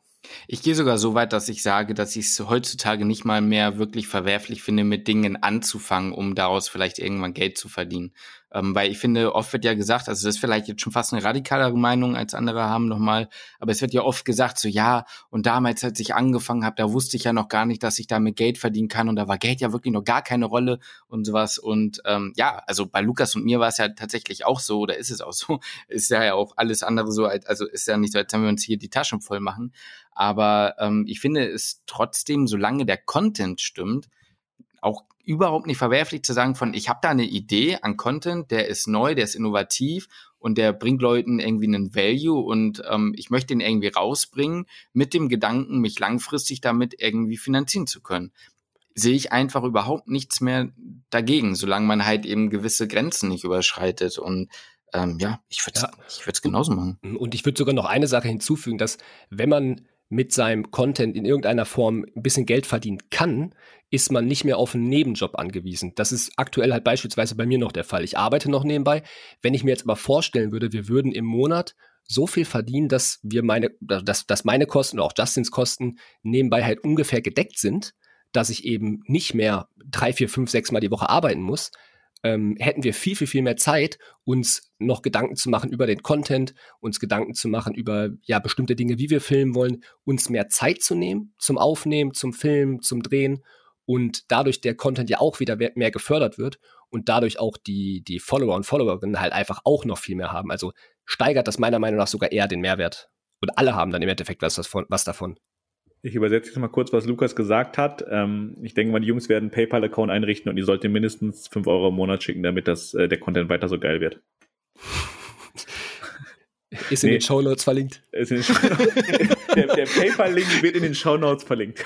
Speaker 3: Ich gehe sogar so weit, dass ich sage, dass ich es heutzutage nicht mal mehr wirklich verwerflich finde, mit Dingen anzufangen, um daraus vielleicht irgendwann Geld zu verdienen. Ähm, weil ich finde, oft wird ja gesagt, also das ist vielleicht jetzt schon fast eine radikalere Meinung als andere haben nochmal, aber es wird ja oft gesagt, so ja, und damals, als ich angefangen habe, da wusste ich ja noch gar nicht, dass ich damit Geld verdienen kann und da war Geld ja wirklich noch gar keine Rolle und sowas. Und ähm, ja, also bei Lukas und mir war es ja tatsächlich auch so, oder ist es auch so, ist ja auch alles andere so, also ist ja nicht so, als wenn wir uns hier die Taschen voll machen. Aber ähm, ich finde es trotzdem, solange der Content stimmt, auch überhaupt nicht verwerflich zu sagen von, ich habe da eine Idee an Content, der ist neu, der ist innovativ und der bringt Leuten irgendwie einen Value und ähm, ich möchte ihn irgendwie rausbringen mit dem Gedanken, mich langfristig damit irgendwie finanzieren zu können. Sehe ich einfach überhaupt nichts mehr dagegen, solange man halt eben gewisse Grenzen nicht überschreitet und ähm, ja, ich würde es ja. ich genauso machen.
Speaker 4: Und ich würde sogar noch eine Sache hinzufügen, dass wenn man mit seinem Content in irgendeiner Form ein bisschen Geld verdienen kann, ist man nicht mehr auf einen Nebenjob angewiesen. Das ist aktuell halt beispielsweise bei mir noch der Fall. Ich arbeite noch nebenbei. Wenn ich mir jetzt aber vorstellen würde, wir würden im Monat so viel verdienen, dass wir meine, dass, dass meine Kosten oder auch Justins Kosten nebenbei halt ungefähr gedeckt sind, dass ich eben nicht mehr drei, vier, fünf, sechs Mal die Woche arbeiten muss, ähm, hätten wir viel, viel, viel mehr Zeit, uns noch Gedanken zu machen über den Content, uns Gedanken zu machen über ja bestimmte Dinge, wie wir filmen wollen, uns mehr Zeit zu nehmen zum Aufnehmen, zum Filmen, zum Drehen und dadurch der Content ja auch wieder mehr gefördert wird und dadurch auch die, die Follower und Followerinnen halt einfach auch noch viel mehr haben. Also steigert das meiner Meinung nach sogar eher den Mehrwert. Und alle haben dann im Endeffekt was, was davon.
Speaker 2: Ich übersetze jetzt mal kurz, was Lukas gesagt hat. Ähm, ich denke mal, die Jungs werden einen PayPal-Account einrichten und ihr sollt mindestens 5 Euro im Monat schicken, damit das, äh, der Content weiter so geil wird.
Speaker 4: Ist in nee. den Show Notes verlinkt. Ist in den Show
Speaker 2: der, der PayPal-Link wird in den Show Notes verlinkt.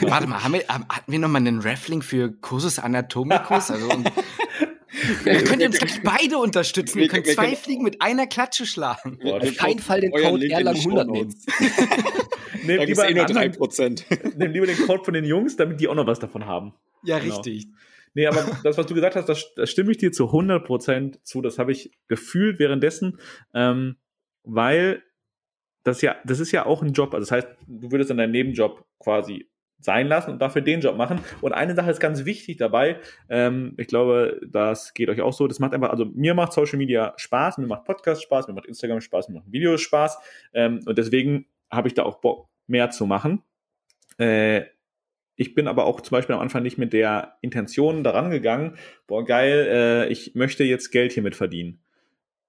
Speaker 3: Warte mal, haben wir, hatten wir nochmal einen Raffling für Cursus Anatomicus? Also, wir könnt uns gleich beide unterstützen. Wir, können zwei Fliegen mit einer Klatsche schlagen.
Speaker 4: Auf keinen Fall den Code Erlang 100 nehmen.
Speaker 2: Nehmt lieber, eh nur 3%. Nehmt lieber den Code von den Jungs, damit die auch noch was davon haben.
Speaker 3: Ja, genau. richtig.
Speaker 2: Nee, aber das, was du gesagt hast, das, das stimme ich dir zu 100% zu. Das habe ich gefühlt währenddessen, ähm, weil das ja, das ist ja auch ein Job. Also das heißt, du würdest dann deinen Nebenjob quasi sein lassen und dafür den Job machen. Und eine Sache ist ganz wichtig dabei. Ähm, ich glaube, das geht euch auch so. Das macht einfach, also mir macht Social Media Spaß, mir macht Podcast Spaß, mir macht Instagram Spaß, mir macht Videos Spaß. Ähm, und deswegen habe ich da auch Bock, mehr zu machen. Äh, ich bin aber auch zum Beispiel am Anfang nicht mit der Intention daran gegangen, boah, geil, äh, ich möchte jetzt Geld hiermit verdienen.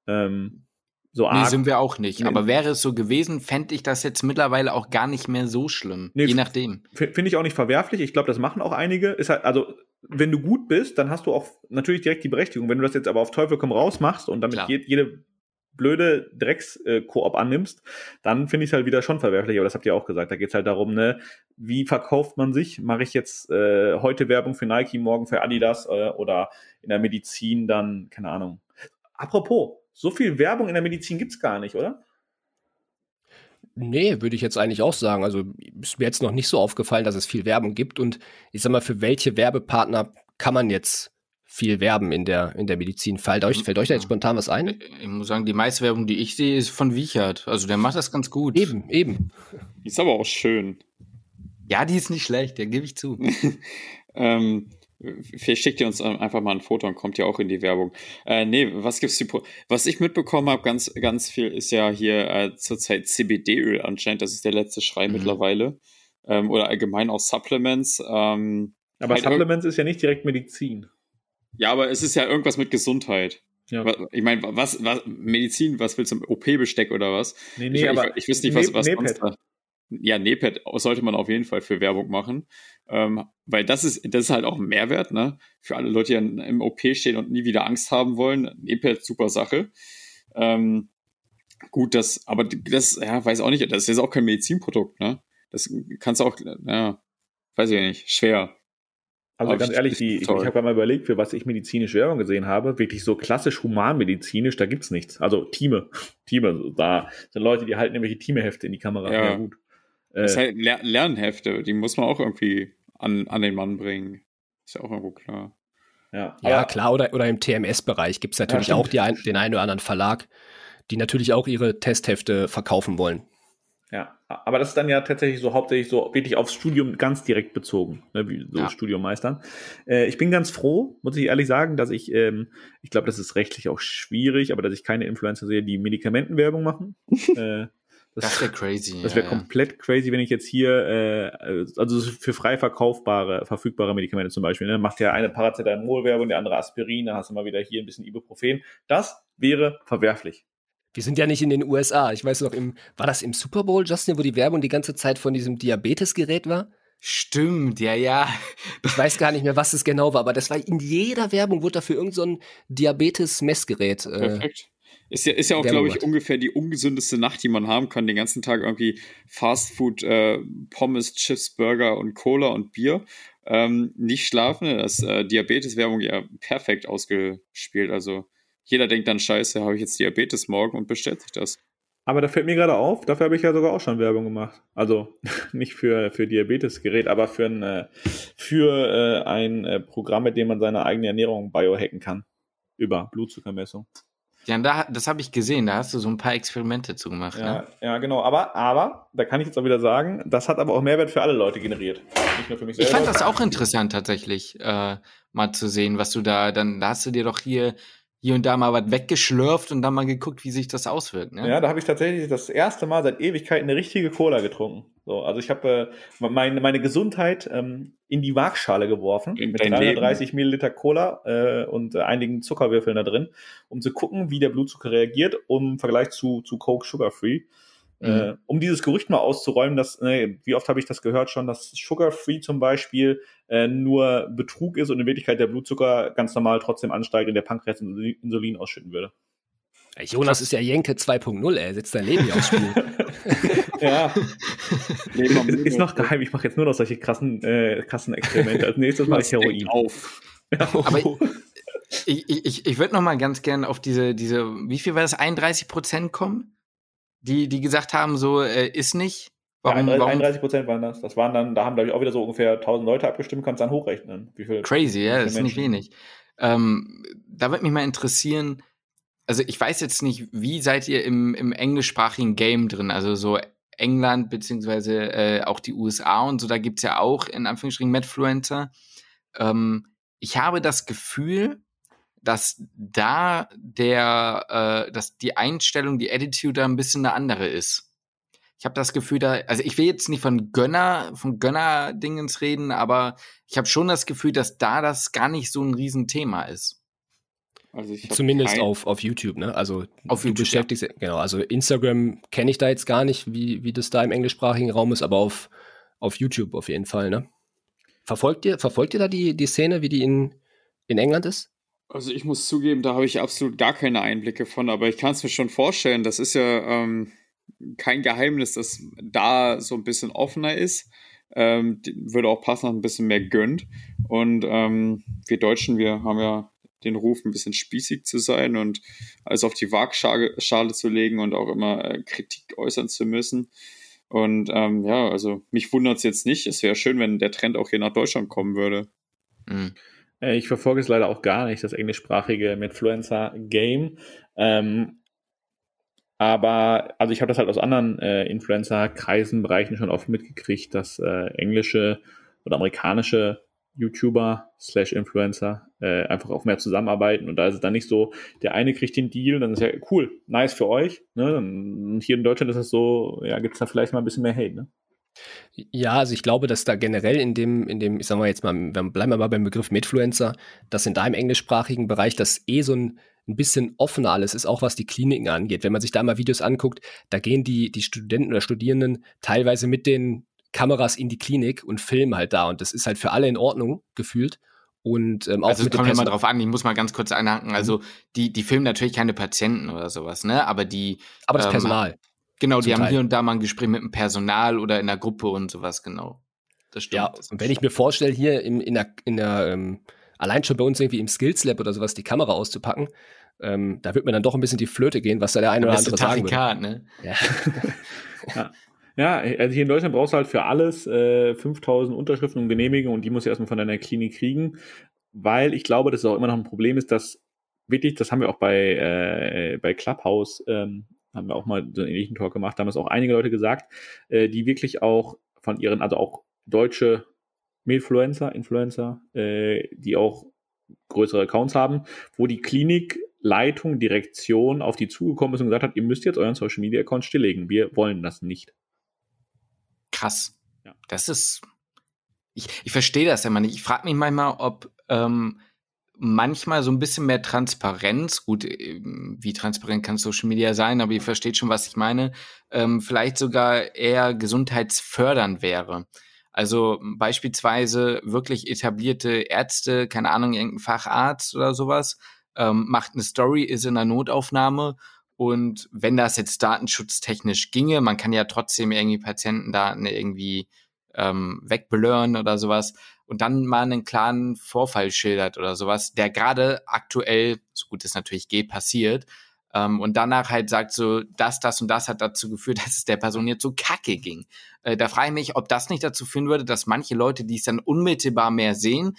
Speaker 2: Ähm,
Speaker 3: so arg. Nee, sind wir auch nicht. Nee. Aber wäre es so gewesen, fände ich das jetzt mittlerweile auch gar nicht mehr so schlimm. Nee, je nachdem.
Speaker 2: Finde ich auch nicht verwerflich. Ich glaube, das machen auch einige. Ist halt, also, wenn du gut bist, dann hast du auch natürlich direkt die Berechtigung. Wenn du das jetzt aber auf Teufel komm raus machst und damit je, jede blöde Drecks-Koop annimmst, dann finde ich es halt wieder schon verwerflich. Aber das habt ihr auch gesagt. Da geht es halt darum, ne, wie verkauft man sich? Mache ich jetzt äh, heute Werbung für Nike, morgen für Adidas äh, oder in der Medizin dann, keine Ahnung. Apropos, so viel Werbung in der Medizin gibt es gar nicht, oder?
Speaker 4: Nee, würde ich jetzt eigentlich auch sagen. Also ist mir jetzt noch nicht so aufgefallen, dass es viel Werbung gibt. Und ich sag mal, für welche Werbepartner kann man jetzt viel werben in der, in der Medizin? Fällt euch, fällt euch da jetzt spontan was ein?
Speaker 3: Ich muss sagen, die meiste Werbung, die ich sehe, ist von Wiechert. Also der macht das ganz gut.
Speaker 4: Eben, eben.
Speaker 1: Die ist aber auch schön.
Speaker 3: Ja, die ist nicht schlecht, der gebe ich zu.
Speaker 1: ähm, Vielleicht schickt ihr uns einfach mal ein Foto und kommt ja auch in die Werbung. Äh, nee, was gibt's die Was ich mitbekommen habe, ganz, ganz viel, ist ja hier äh, zurzeit CBD-Öl anscheinend. Das ist der letzte Schrei mhm. mittlerweile. Ähm, oder allgemein auch Supplements. Ähm,
Speaker 2: aber halt Supplements ist ja nicht direkt Medizin.
Speaker 1: Ja, aber es ist ja irgendwas mit Gesundheit. Ja. Ich meine, was, was, Medizin, was willst du, OP-Besteck oder was?
Speaker 2: Nee, nee,
Speaker 1: ich,
Speaker 2: aber
Speaker 1: ich, ich, wüsste nicht, was, was sonst da ja, Nepad sollte man auf jeden Fall für Werbung machen, ähm, weil das ist, das ist halt auch ein Mehrwert, ne? Für alle Leute, die im OP stehen und nie wieder Angst haben wollen. Nepad, super Sache. Ähm, gut, das, aber das, ja, weiß auch nicht, das ist jetzt auch kein Medizinprodukt, ne? Das kannst du auch, ja, weiß ich nicht, schwer.
Speaker 2: Also ganz ehrlich, die, ich, ich habe mal überlegt, für was ich medizinische Werbung gesehen habe. Wirklich so klassisch humanmedizinisch, da gibt's nichts. Also Teame. Teame, da sind Leute, die halten nämlich Teamehefte in die Kamera.
Speaker 1: Ja, ja gut. Das äh, halt Ler Lernhefte, die muss man auch irgendwie an, an den Mann bringen. Ist ja auch irgendwo klar.
Speaker 4: Ja, ja klar, oder, oder im TMS-Bereich gibt es natürlich ja, auch die ein, den einen oder anderen Verlag, die natürlich auch ihre Testhefte verkaufen wollen.
Speaker 2: Ja, aber das ist dann ja tatsächlich so hauptsächlich so wirklich aufs Studium ganz direkt bezogen, ne, wie so ja. Studiummeistern. Äh, ich bin ganz froh, muss ich ehrlich sagen, dass ich, ähm, ich glaube, das ist rechtlich auch schwierig, aber dass ich keine Influencer sehe, die Medikamentenwerbung machen. äh,
Speaker 3: das, das wäre crazy.
Speaker 2: Das wäre ja, komplett ja. crazy, wenn ich jetzt hier, äh, also für frei verkaufbare, verfügbare Medikamente zum Beispiel, ne, macht ja eine Paracetamol-Werbung, der andere Aspirin, dann hast du mal wieder hier ein bisschen Ibuprofen. Das wäre verwerflich.
Speaker 4: Wir sind ja nicht in den USA. Ich weiß noch, im, war das im Super Bowl, Justin, wo die Werbung die ganze Zeit von diesem Diabetesgerät war?
Speaker 3: Stimmt, ja, ja.
Speaker 4: Ich weiß gar nicht mehr, was es genau war, aber das war in jeder Werbung wurde dafür irgendein so Diabetes-Messgerät.
Speaker 1: Äh, Perfekt Ist ja, ist ja auch, glaube ich, ungefähr die ungesündeste Nacht, die man haben kann. Den ganzen Tag irgendwie Fast Food, äh, Pommes, Chips, Burger und Cola und Bier. Ähm, nicht schlafen. Das äh, Diabetes-Werbung ja perfekt ausgespielt. Also jeder denkt dann, scheiße, habe ich jetzt Diabetes morgen und bestellt sich das.
Speaker 2: Aber da fällt mir gerade auf, dafür habe ich ja sogar auch schon Werbung gemacht. Also nicht für, für Diabetesgerät, aber für ein, äh, für, äh, ein äh, Programm, mit dem man seine eigene Ernährung biohacken kann. Über Blutzuckermessung.
Speaker 3: Ja, da, das habe ich gesehen, da hast du so ein paar Experimente zu gemacht.
Speaker 2: Ja,
Speaker 3: ne?
Speaker 2: ja, genau. Aber, aber, da kann ich jetzt auch wieder sagen, das hat aber auch Mehrwert für alle Leute generiert. Nicht nur für mich
Speaker 3: selber. Ich fand das auch interessant tatsächlich, äh, mal zu sehen, was du da, dann da hast du dir doch hier hier und da mal was weggeschlürft und dann mal geguckt, wie sich das auswirkt. Ne?
Speaker 2: Ja, da habe ich tatsächlich das erste Mal seit Ewigkeiten eine richtige Cola getrunken. So, also ich habe äh, meine, meine Gesundheit ähm, in die Waagschale geworfen in mit 330 Leben. Milliliter Cola äh, und äh, einigen Zuckerwürfeln da drin, um zu gucken, wie der Blutzucker reagiert, um im Vergleich zu, zu Coke Sugar Free. Äh, mhm. Äh, um dieses Gerücht mal auszuräumen, dass, ne, wie oft habe ich das gehört schon, dass Sugar Free zum Beispiel äh, nur Betrug ist und in Wirklichkeit der Blutzucker ganz normal trotzdem ansteigt und der Pankreas Insulin ausschütten würde.
Speaker 4: Jonas ist ja Jenke 2.0, er setzt dein Leben aufs Spiel.
Speaker 2: ja. ist, ist noch geheim, ich mache jetzt nur noch solche krassen, äh, krassen Experimente. Als nächstes mache ich Heroin. Auf.
Speaker 3: Ja. Aber ich, ich, ich, ich würde noch mal ganz gerne auf diese, diese, wie viel war das, 31 Prozent kommen? Die, die gesagt haben, so, äh, ist nicht.
Speaker 2: Warum, ja, 31 Prozent waren das. Das waren dann, da haben, glaube ich, auch wieder so ungefähr 1000 Leute abgestimmt, kannst dann hochrechnen.
Speaker 3: Wie viel, Crazy, ja, das ist nicht wenig. Ähm, da würde mich mal interessieren, also ich weiß jetzt nicht, wie seid ihr im, im englischsprachigen Game drin? Also so England beziehungsweise äh, auch die USA und so, da gibt's ja auch in Anführungsstrichen Medfluencer. Ähm, ich habe das Gefühl, dass da der, äh, dass die Einstellung, die Attitude da ein bisschen eine andere ist. Ich habe das Gefühl, da, also ich will jetzt nicht von Gönner, von Gönner-Dingens reden, aber ich habe schon das Gefühl, dass da das gar nicht so ein Riesenthema ist.
Speaker 4: Also Zumindest auf, auf YouTube, ne? Also auf du YouTube, beschäftigst, ja. genau, also Instagram kenne ich da jetzt gar nicht, wie, wie das da im englischsprachigen Raum ist, aber auf, auf YouTube auf jeden Fall, ne? Verfolgt ihr, verfolgt ihr da die, die Szene, wie die in, in England ist?
Speaker 1: Also ich muss zugeben, da habe ich absolut gar keine Einblicke von, aber ich kann es mir schon vorstellen, das ist ja, ähm, kein Geheimnis, dass da so ein bisschen offener ist. Ähm, würde auch passen, noch ein bisschen mehr gönnt. Und ähm, wir Deutschen, wir haben ja den Ruf, ein bisschen spießig zu sein und alles auf die Waagschale zu legen und auch immer äh, Kritik äußern zu müssen. Und ähm, ja, also mich wundert es jetzt nicht. Es wäre schön, wenn der Trend auch hier nach Deutschland kommen würde.
Speaker 2: Mhm. Äh, ich verfolge es leider auch gar nicht, das englischsprachige Medfluencer-Game. Ähm, aber, also ich habe das halt aus anderen äh, Influencer-Kreisen, Bereichen schon oft mitgekriegt, dass äh, englische oder amerikanische YouTuber slash Influencer äh, einfach auch mehr zusammenarbeiten und da ist es dann nicht so, der eine kriegt den Deal, dann ist ja cool, nice für euch. Ne? Und hier in Deutschland ist es so, ja, gibt es da vielleicht mal ein bisschen mehr Hate, ne?
Speaker 4: Ja, also ich glaube, dass da generell in dem, in dem, ich sag mal jetzt mal, bleiben wir mal beim Begriff Medfluencer, dass in deinem englischsprachigen Bereich das eh so ein ein bisschen offener alles ist, auch was die Kliniken angeht. Wenn man sich da mal Videos anguckt, da gehen die, die Studenten oder Studierenden teilweise mit den Kameras in die Klinik und filmen halt da. Und das ist halt für alle in Ordnung gefühlt. Und ähm, auch
Speaker 3: also kommt ja mal drauf an, ich muss mal ganz kurz einhaken. Mhm. Also die, die filmen natürlich keine Patienten oder sowas, ne? Aber die.
Speaker 4: Aber das ähm, Personal.
Speaker 3: Genau, die haben Teil. hier und da mal ein Gespräch mit dem Personal oder in der Gruppe und sowas, genau.
Speaker 4: Das stimmt. Ja, und wenn ich mir vorstelle, hier in, in der, in der ähm, allein schon bei uns irgendwie im Skills Lab oder sowas die Kamera auszupacken, ähm, da wird mir dann doch ein bisschen die Flöte gehen, was da der eine oder andere sagen würde. Ne?
Speaker 2: Ja. ja. ja. also hier in Deutschland brauchst du halt für alles äh, 5000 Unterschriften und Genehmigungen und die musst du erstmal von deiner Klinik kriegen, weil ich glaube, dass es auch immer noch ein Problem ist, dass wirklich, das haben wir auch bei, äh, bei Clubhouse, ähm, haben wir auch mal so einen ähnlichen Talk gemacht, da haben es auch einige Leute gesagt, äh, die wirklich auch von ihren, also auch deutsche Influencer, Influencer, äh, die auch größere Accounts haben, wo die Klinikleitung, Direktion auf die zugekommen ist und gesagt hat, ihr müsst jetzt euren Social Media Account stilllegen. Wir wollen das nicht.
Speaker 3: Krass. Ja. Das ist. Ich, ich verstehe das ja mal nicht. Ich frage mich manchmal, ob ähm, manchmal so ein bisschen mehr Transparenz, gut, ähm, wie transparent kann Social Media sein, aber ihr versteht schon, was ich meine, ähm, vielleicht sogar eher gesundheitsfördernd wäre. Also beispielsweise wirklich etablierte Ärzte, keine Ahnung, irgendein Facharzt oder sowas, ähm, macht eine Story, ist in einer Notaufnahme. Und wenn das jetzt datenschutztechnisch ginge, man kann ja trotzdem irgendwie Patientendaten irgendwie ähm, wegblurren oder sowas und dann mal einen klaren Vorfall schildert oder sowas, der gerade aktuell, so gut es natürlich geht, passiert. Ähm, und danach halt sagt so, das, das und das hat dazu geführt, dass es der Person jetzt so kacke ging. Äh, da frage ich mich, ob das nicht dazu führen würde, dass manche Leute, die es dann unmittelbar mehr sehen,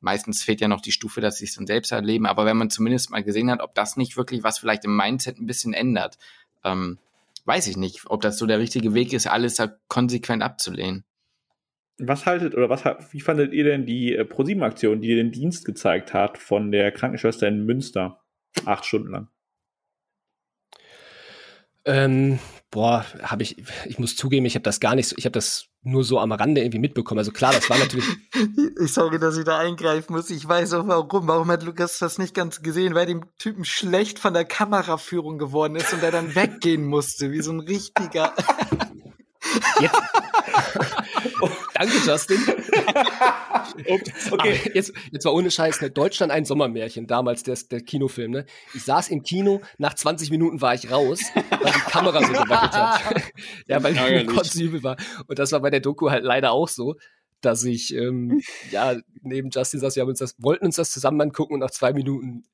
Speaker 3: meistens fehlt ja noch die Stufe, dass sie es dann selbst erleben, aber wenn man zumindest mal gesehen hat, ob das nicht wirklich was vielleicht im Mindset ein bisschen ändert, ähm, weiß ich nicht, ob das so der richtige Weg ist, alles da konsequent abzulehnen.
Speaker 2: Was haltet oder was wie fandet ihr denn die äh, ProSieben-Aktion, die den Dienst gezeigt hat von der Krankenschwester in Münster? Acht Stunden lang.
Speaker 4: Ähm, boah, habe ich, ich muss zugeben, ich habe das gar nicht so, ich habe das nur so am Rande irgendwie mitbekommen. Also klar, das war natürlich.
Speaker 3: Sorry, dass ich da eingreifen muss. Ich weiß auch warum. Warum hat Lukas das nicht ganz gesehen? Weil dem Typen schlecht von der Kameraführung geworden ist und er dann weggehen musste, wie so ein richtiger.
Speaker 4: Jetzt, Danke, Justin. okay. jetzt, jetzt war ohne Scheiß, ne? Deutschland ein Sommermärchen, damals der, der Kinofilm. Ne? Ich saß im Kino, nach 20 Minuten war ich raus, weil die Kamera so gewackelt hat. ja, weil mir kotzübel war. Und das war bei der Doku halt leider auch so dass ich ähm, ja neben Justin saß, wir haben uns das, wollten uns das zusammen angucken und nach zwei Minuten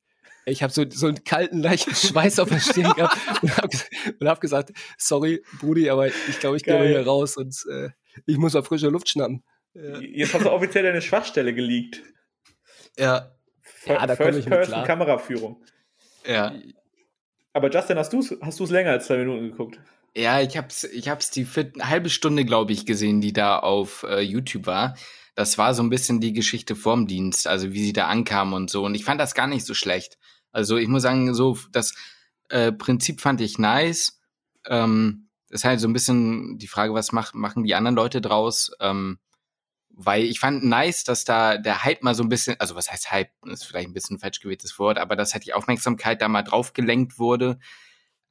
Speaker 4: ich habe so, so einen kalten, leichten Schweiß auf der Stirn gehabt und habe hab gesagt, sorry, Brudi, aber ich glaube, ich gehe hier raus und äh, ich muss mal frische Luft schnappen.
Speaker 2: Ja. Jetzt hast du offiziell deine Schwachstelle geleakt.
Speaker 3: Ja.
Speaker 2: ja, da komme ich mit klar. Kameraführung.
Speaker 3: Ja.
Speaker 2: Aber Justin, hast du es hast länger als zwei Minuten geguckt?
Speaker 3: Ja, ich hab's, ich hab's die halbe Stunde, glaube ich, gesehen, die da auf äh, YouTube war. Das war so ein bisschen die Geschichte vorm Dienst, also wie sie da ankam und so. Und ich fand das gar nicht so schlecht. Also ich muss sagen, so das äh, Prinzip fand ich nice. Ähm, ist halt so ein bisschen die Frage, was macht, machen die anderen Leute draus? Ähm, weil ich fand nice, dass da der Hype mal so ein bisschen, also was heißt Hype, ist vielleicht ein bisschen falsch gewähltes Wort, aber dass halt die Aufmerksamkeit da mal drauf gelenkt wurde.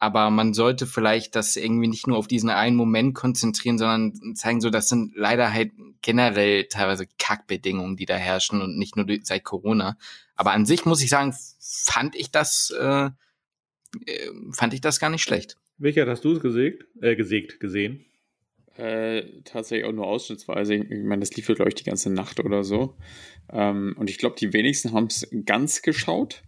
Speaker 3: Aber man sollte vielleicht das irgendwie nicht nur auf diesen einen Moment konzentrieren, sondern zeigen so, das sind leider halt generell teilweise Kackbedingungen, die da herrschen und nicht nur seit Corona. Aber an sich muss ich sagen, fand ich das, äh, äh fand ich das gar nicht schlecht.
Speaker 2: Welcher hast du es gesägt, äh, gesägt, gesehen?
Speaker 1: Äh, tatsächlich auch nur ausschnittsweise. Ich, meine, das lief, glaube ich, die ganze Nacht oder so. Ähm, und ich glaube, die wenigsten haben es ganz geschaut.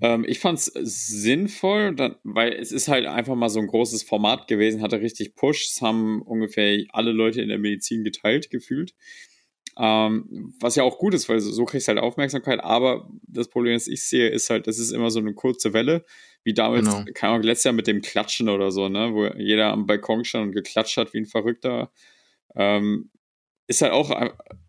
Speaker 1: Ähm, ich fand es sinnvoll, dann, weil es ist halt einfach mal so ein großes Format gewesen, hatte richtig Push. Es haben ungefähr alle Leute in der Medizin geteilt, gefühlt. Ähm, was ja auch gut ist, weil so, so kriegst du halt Aufmerksamkeit. Aber das Problem, das ich sehe, ist halt, das ist immer so eine kurze Welle, wie damals, genau. keine Ahnung, letztes Jahr mit dem Klatschen oder so, ne, wo jeder am Balkon stand und geklatscht hat wie ein Verrückter. Ähm, ist halt auch,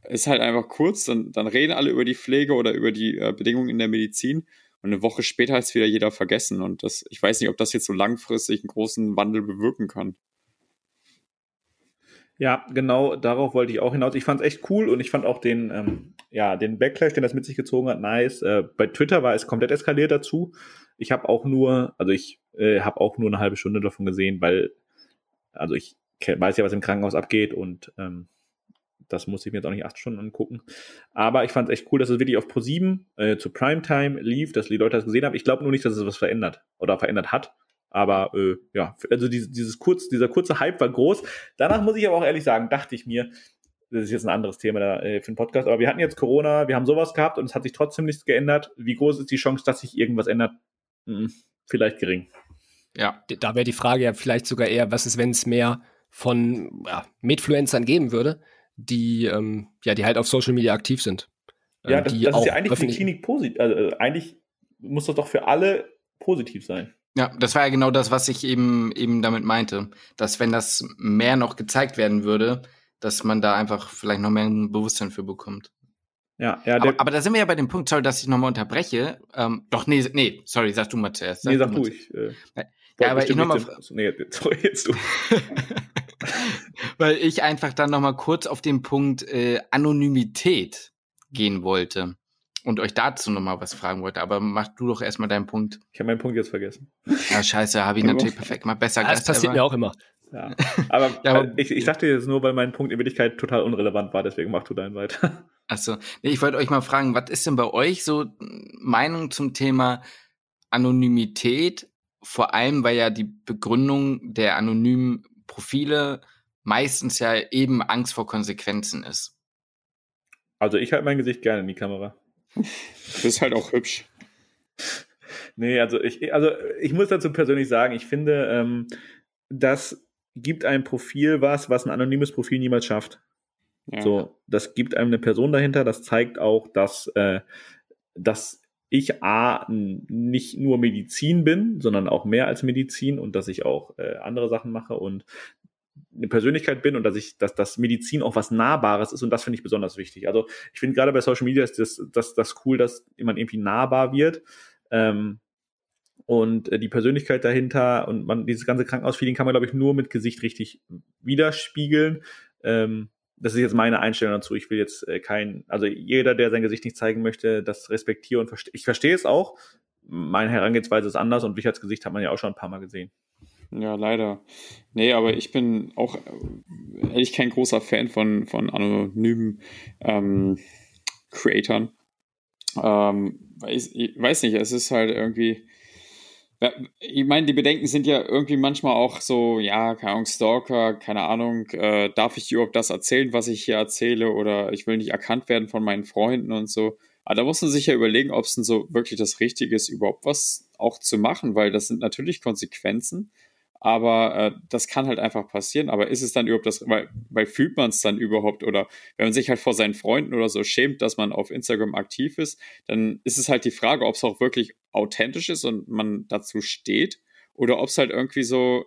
Speaker 1: ist halt einfach kurz, dann, dann reden alle über die Pflege oder über die äh, Bedingungen in der Medizin und eine Woche später hat es wieder jeder vergessen. Und das, ich weiß nicht, ob das jetzt so langfristig einen großen Wandel bewirken kann.
Speaker 2: Ja, genau darauf wollte ich auch hinaus. Ich fand es echt cool und ich fand auch den, ähm, ja, den Backlash, den das mit sich gezogen hat, nice. Äh, bei Twitter war es komplett eskaliert dazu. Ich habe auch nur, also ich äh, habe auch nur eine halbe Stunde davon gesehen, weil, also ich weiß ja, was im Krankenhaus abgeht und ähm, das muss ich mir jetzt auch nicht acht Stunden angucken. Aber ich fand es echt cool, dass es wirklich auf Pro7 äh, zu Primetime lief, dass die Leute das gesehen haben. Ich glaube nur nicht, dass es was verändert oder verändert hat. Aber äh, ja, also dieses, dieses kurz, dieser kurze Hype war groß. Danach muss ich aber auch ehrlich sagen, dachte ich mir, das ist jetzt ein anderes Thema da, äh, für den Podcast, aber wir hatten jetzt Corona, wir haben sowas gehabt und es hat sich trotzdem nichts geändert. Wie groß ist die Chance, dass sich irgendwas ändert? Hm, vielleicht gering.
Speaker 4: Ja. Da wäre die Frage ja vielleicht sogar eher, was ist, wenn es mehr von ja, Medfluencern geben würde, die, ähm, ja, die halt auf Social Media aktiv sind.
Speaker 2: Ähm, ja, das, das ist ja eigentlich für die Klinik positiv. Also, äh, eigentlich muss das doch für alle positiv sein.
Speaker 3: Ja, das war ja genau das, was ich eben, eben damit meinte. Dass wenn das mehr noch gezeigt werden würde, dass man da einfach vielleicht noch mehr ein Bewusstsein für bekommt.
Speaker 2: Ja, ja.
Speaker 3: Aber, aber, da sind wir ja bei dem Punkt, sorry, dass ich nochmal unterbreche. Ähm, doch, nee, nee, sorry, sag du mal zuerst.
Speaker 2: Sag nee, sag du, du ich. Äh,
Speaker 3: ja, aber ich nochmal. Nee, sorry, jetzt du. Weil ich einfach dann nochmal kurz auf den Punkt äh, Anonymität gehen wollte und euch dazu nochmal was fragen wollte. Aber mach du doch erstmal deinen Punkt.
Speaker 2: Ich habe meinen Punkt jetzt vergessen.
Speaker 3: Ja, scheiße, habe ich natürlich perfekt mal besser
Speaker 4: ja, Das passiert mir auch immer.
Speaker 2: Ja. Aber, ja, aber ich, ich dachte jetzt nur, weil mein Punkt in Wirklichkeit total unrelevant war, deswegen mach du deinen weiter.
Speaker 3: Achso, nee, ich wollte euch mal fragen, was ist denn bei euch so Meinung zum Thema Anonymität vor allem, weil ja die Begründung der anonymen Profile meistens ja eben Angst vor Konsequenzen ist.
Speaker 2: Also ich halte mein Gesicht gerne in die Kamera.
Speaker 1: Du bist halt auch hübsch.
Speaker 2: Nee, also ich, also ich muss dazu persönlich sagen, ich finde, ähm, das gibt einem Profil was, was ein anonymes Profil niemals schafft. Ja. So, das gibt einem eine Person dahinter, das zeigt auch, dass, äh, dass ich A, nicht nur Medizin bin, sondern auch mehr als Medizin und dass ich auch äh, andere Sachen mache und eine Persönlichkeit bin und dass ich, dass das Medizin auch was Nahbares ist und das finde ich besonders wichtig. Also ich finde gerade bei Social Media ist das, das, das cool, dass jemand irgendwie nahbar wird. Ähm, und äh, die Persönlichkeit dahinter und man dieses ganze Krankenhausfeeling kann man, glaube ich, nur mit Gesicht richtig widerspiegeln. Ähm, das ist jetzt meine Einstellung dazu. Ich will jetzt äh, kein, also jeder, der sein Gesicht nicht zeigen möchte, das respektiere und verstehe. Ich verstehe es auch. Meine Herangehensweise ist anders und mich als Gesicht hat man ja auch schon ein paar Mal gesehen.
Speaker 1: Ja, leider. Nee, aber ich bin auch äh, ehrlich kein großer Fan von, von anonymen ähm, Creatoren. Ähm, weiß, ich weiß nicht, es ist halt irgendwie. Ich meine, die Bedenken sind ja irgendwie manchmal auch so, ja, keine Ahnung, Stalker, keine Ahnung, äh, darf ich überhaupt das erzählen, was ich hier erzähle, oder ich will nicht erkannt werden von meinen Freunden und so. Aber da muss man sich ja überlegen, ob es denn so wirklich das Richtige ist, überhaupt was auch zu machen, weil das sind natürlich Konsequenzen. Aber äh, das kann halt einfach passieren. Aber ist es dann überhaupt das, weil, weil fühlt man es dann überhaupt? Oder wenn man sich halt vor seinen Freunden oder so schämt, dass man auf Instagram aktiv ist, dann ist es halt die Frage, ob es auch wirklich authentisch ist und man dazu steht. Oder ob es halt irgendwie so,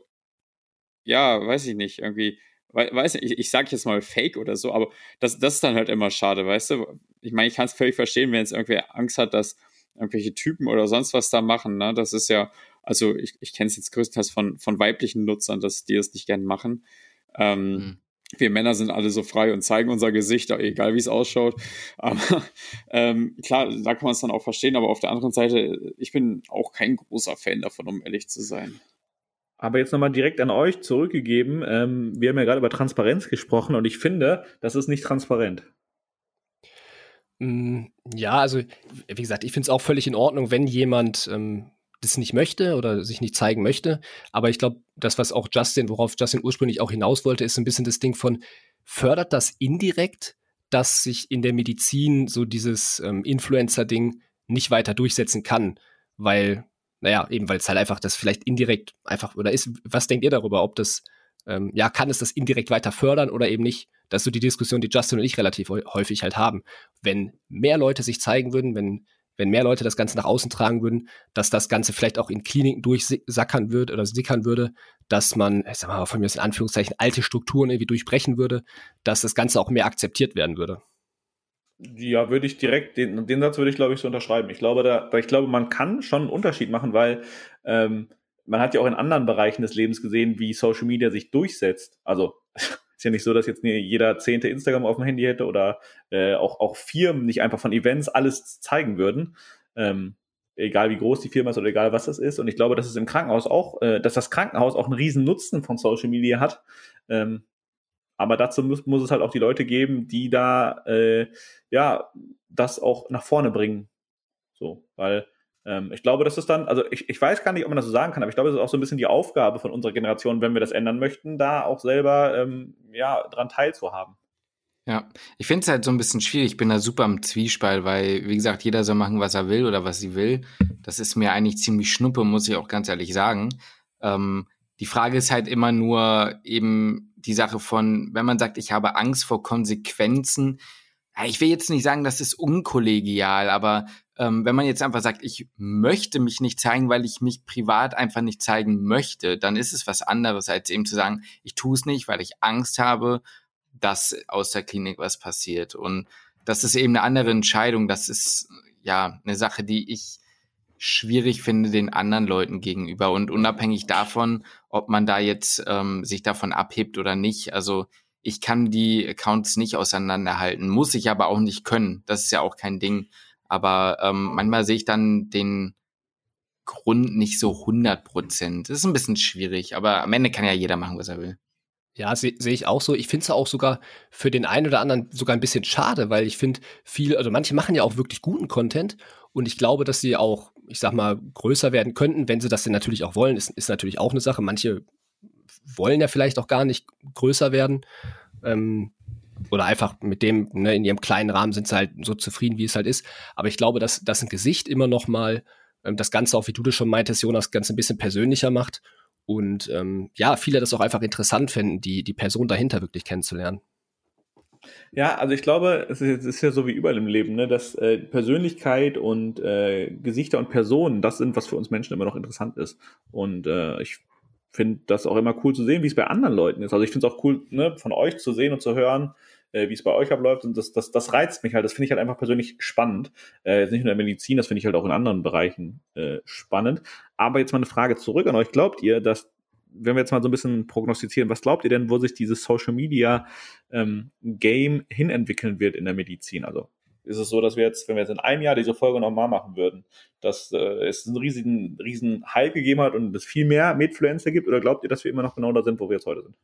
Speaker 1: ja, weiß ich nicht, irgendwie, weiß nicht, ich, ich sage jetzt mal Fake oder so, aber das, das ist dann halt immer schade, weißt du? Ich meine, ich kann es völlig verstehen, wenn jetzt irgendwer Angst hat, dass irgendwelche Typen oder sonst was da machen. Ne? Das ist ja, also ich, ich kenne es jetzt größtenteils von, von weiblichen Nutzern, dass die es nicht gern machen. Ähm, mhm. Wir Männer sind alle so frei und zeigen unser Gesicht, egal wie es ausschaut. Aber ähm, klar, da kann man es dann auch verstehen. Aber auf der anderen Seite, ich bin auch kein großer Fan davon, um ehrlich zu sein.
Speaker 2: Aber jetzt nochmal direkt an euch zurückgegeben. Ähm, wir haben ja gerade über Transparenz gesprochen und ich finde, das ist nicht transparent.
Speaker 4: Mm, ja, also wie gesagt, ich finde es auch völlig in Ordnung, wenn jemand ähm, das nicht möchte oder sich nicht zeigen möchte. Aber ich glaube, das, was auch Justin, worauf Justin ursprünglich auch hinaus wollte, ist ein bisschen das Ding von, fördert das indirekt, dass sich in der Medizin so dieses ähm, Influencer-Ding nicht weiter durchsetzen kann, weil, naja, eben weil es halt einfach das vielleicht indirekt einfach oder ist. Was denkt ihr darüber, ob das, ähm, ja, kann es das indirekt weiter fördern oder eben nicht? Das ist so die Diskussion, die Justin und ich relativ häufig halt haben. Wenn mehr Leute sich zeigen würden, wenn, wenn mehr Leute das Ganze nach außen tragen würden, dass das Ganze vielleicht auch in Kliniken durchsackern würde oder sickern würde, dass man, ich sag mal, von mir aus in Anführungszeichen alte Strukturen irgendwie durchbrechen würde, dass das Ganze auch mehr akzeptiert werden würde.
Speaker 2: Ja, würde ich direkt, den, den Satz würde ich, glaube ich, so unterschreiben. Ich glaube, da, ich glaube, man kann schon einen Unterschied machen, weil ähm, man hat ja auch in anderen Bereichen des Lebens gesehen, wie Social Media sich durchsetzt. Also ist ja nicht so, dass jetzt jeder zehnte Instagram auf dem Handy hätte oder äh, auch, auch Firmen nicht einfach von Events alles zeigen würden. Ähm, egal wie groß die Firma ist oder egal was das ist. Und ich glaube, dass es im Krankenhaus auch, äh, dass das Krankenhaus auch einen riesen Nutzen von Social Media hat. Ähm, aber dazu muss, muss es halt auch die Leute geben, die da äh, ja das auch nach vorne bringen. So, weil ähm, ich glaube, das ist dann, also ich, ich weiß gar nicht, ob man das so sagen kann, aber ich glaube, es ist auch so ein bisschen die Aufgabe von unserer Generation, wenn wir das ändern möchten, da auch selber ähm, ja, dran teilzuhaben.
Speaker 3: Ja, ich finde es halt so ein bisschen schwierig. Ich bin da super im Zwiespalt, weil, wie gesagt, jeder soll machen, was er will oder was sie will. Das ist mir eigentlich ziemlich schnuppe, muss ich auch ganz ehrlich sagen. Ähm, die Frage ist halt immer nur eben die Sache von, wenn man sagt, ich habe Angst vor Konsequenzen. Ich will jetzt nicht sagen, das ist unkollegial, aber ähm, wenn man jetzt einfach sagt, ich möchte mich nicht zeigen, weil ich mich privat einfach nicht zeigen möchte, dann ist es was anderes, als eben zu sagen, ich tue es nicht, weil ich Angst habe, dass aus der Klinik was passiert. Und das ist eben eine andere Entscheidung. Das ist ja eine Sache, die ich schwierig finde den anderen Leuten gegenüber und unabhängig davon, ob man da jetzt ähm, sich davon abhebt oder nicht. Also ich kann die Accounts nicht auseinanderhalten, muss ich aber auch nicht können. Das ist ja auch kein Ding. Aber ähm, manchmal sehe ich dann den Grund nicht so 100 Prozent. Das ist ein bisschen schwierig, aber am Ende kann ja jeder machen, was er will.
Speaker 4: Ja, sehe seh ich auch so. Ich finde es auch sogar für den einen oder anderen sogar ein bisschen schade, weil ich finde, viele, also manche machen ja auch wirklich guten Content und ich glaube, dass sie auch ich sag mal, größer werden könnten, wenn sie das denn natürlich auch wollen, ist, ist natürlich auch eine Sache. Manche wollen ja vielleicht auch gar nicht größer werden. Ähm, oder einfach mit dem, ne, in ihrem kleinen Rahmen sind sie halt so zufrieden, wie es halt ist. Aber ich glaube, dass, dass ein Gesicht immer noch mal ähm, das Ganze, auch wie du das schon meintest, Jonas, ganz ein bisschen persönlicher macht. Und ähm, ja, viele das auch einfach interessant finden, die, die Person dahinter wirklich kennenzulernen.
Speaker 2: Ja, also ich glaube, es ist, es ist ja so wie überall im Leben, ne, dass äh, Persönlichkeit und äh, Gesichter und Personen, das sind, was für uns Menschen immer noch interessant ist. Und äh, ich finde das auch immer cool zu sehen, wie es bei anderen Leuten ist. Also ich finde es auch cool, ne, von euch zu sehen und zu hören, äh, wie es bei euch abläuft. Und das, das, das reizt mich halt. Das finde ich halt einfach persönlich spannend. Äh, nicht nur in der Medizin, das finde ich halt auch in anderen Bereichen äh, spannend. Aber jetzt mal eine Frage zurück an euch. Glaubt ihr, dass wenn wir jetzt mal so ein bisschen prognostizieren, was glaubt ihr denn, wo sich dieses Social Media ähm, Game hinentwickeln wird in der Medizin? Also ist es so, dass wir jetzt, wenn wir jetzt in einem Jahr diese Folge nochmal machen würden, dass äh, es einen riesigen, riesen Hype gegeben hat und es viel mehr Medfluencer gibt? Oder glaubt ihr, dass wir immer noch genau da sind, wo wir jetzt heute sind?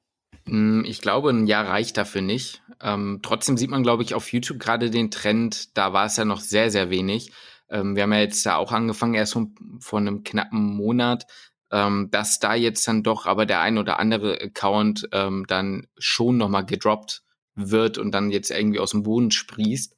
Speaker 3: Mm, ich glaube, ein Jahr reicht dafür nicht. Ähm, trotzdem sieht man, glaube ich, auf YouTube gerade den Trend, da war es ja noch sehr, sehr wenig. Ähm, wir haben ja jetzt da auch angefangen, erst vor, einem knappen Monat, ähm, dass da jetzt dann doch aber der ein oder andere Account ähm, dann schon nochmal gedroppt wird und dann jetzt irgendwie aus dem Boden sprießt.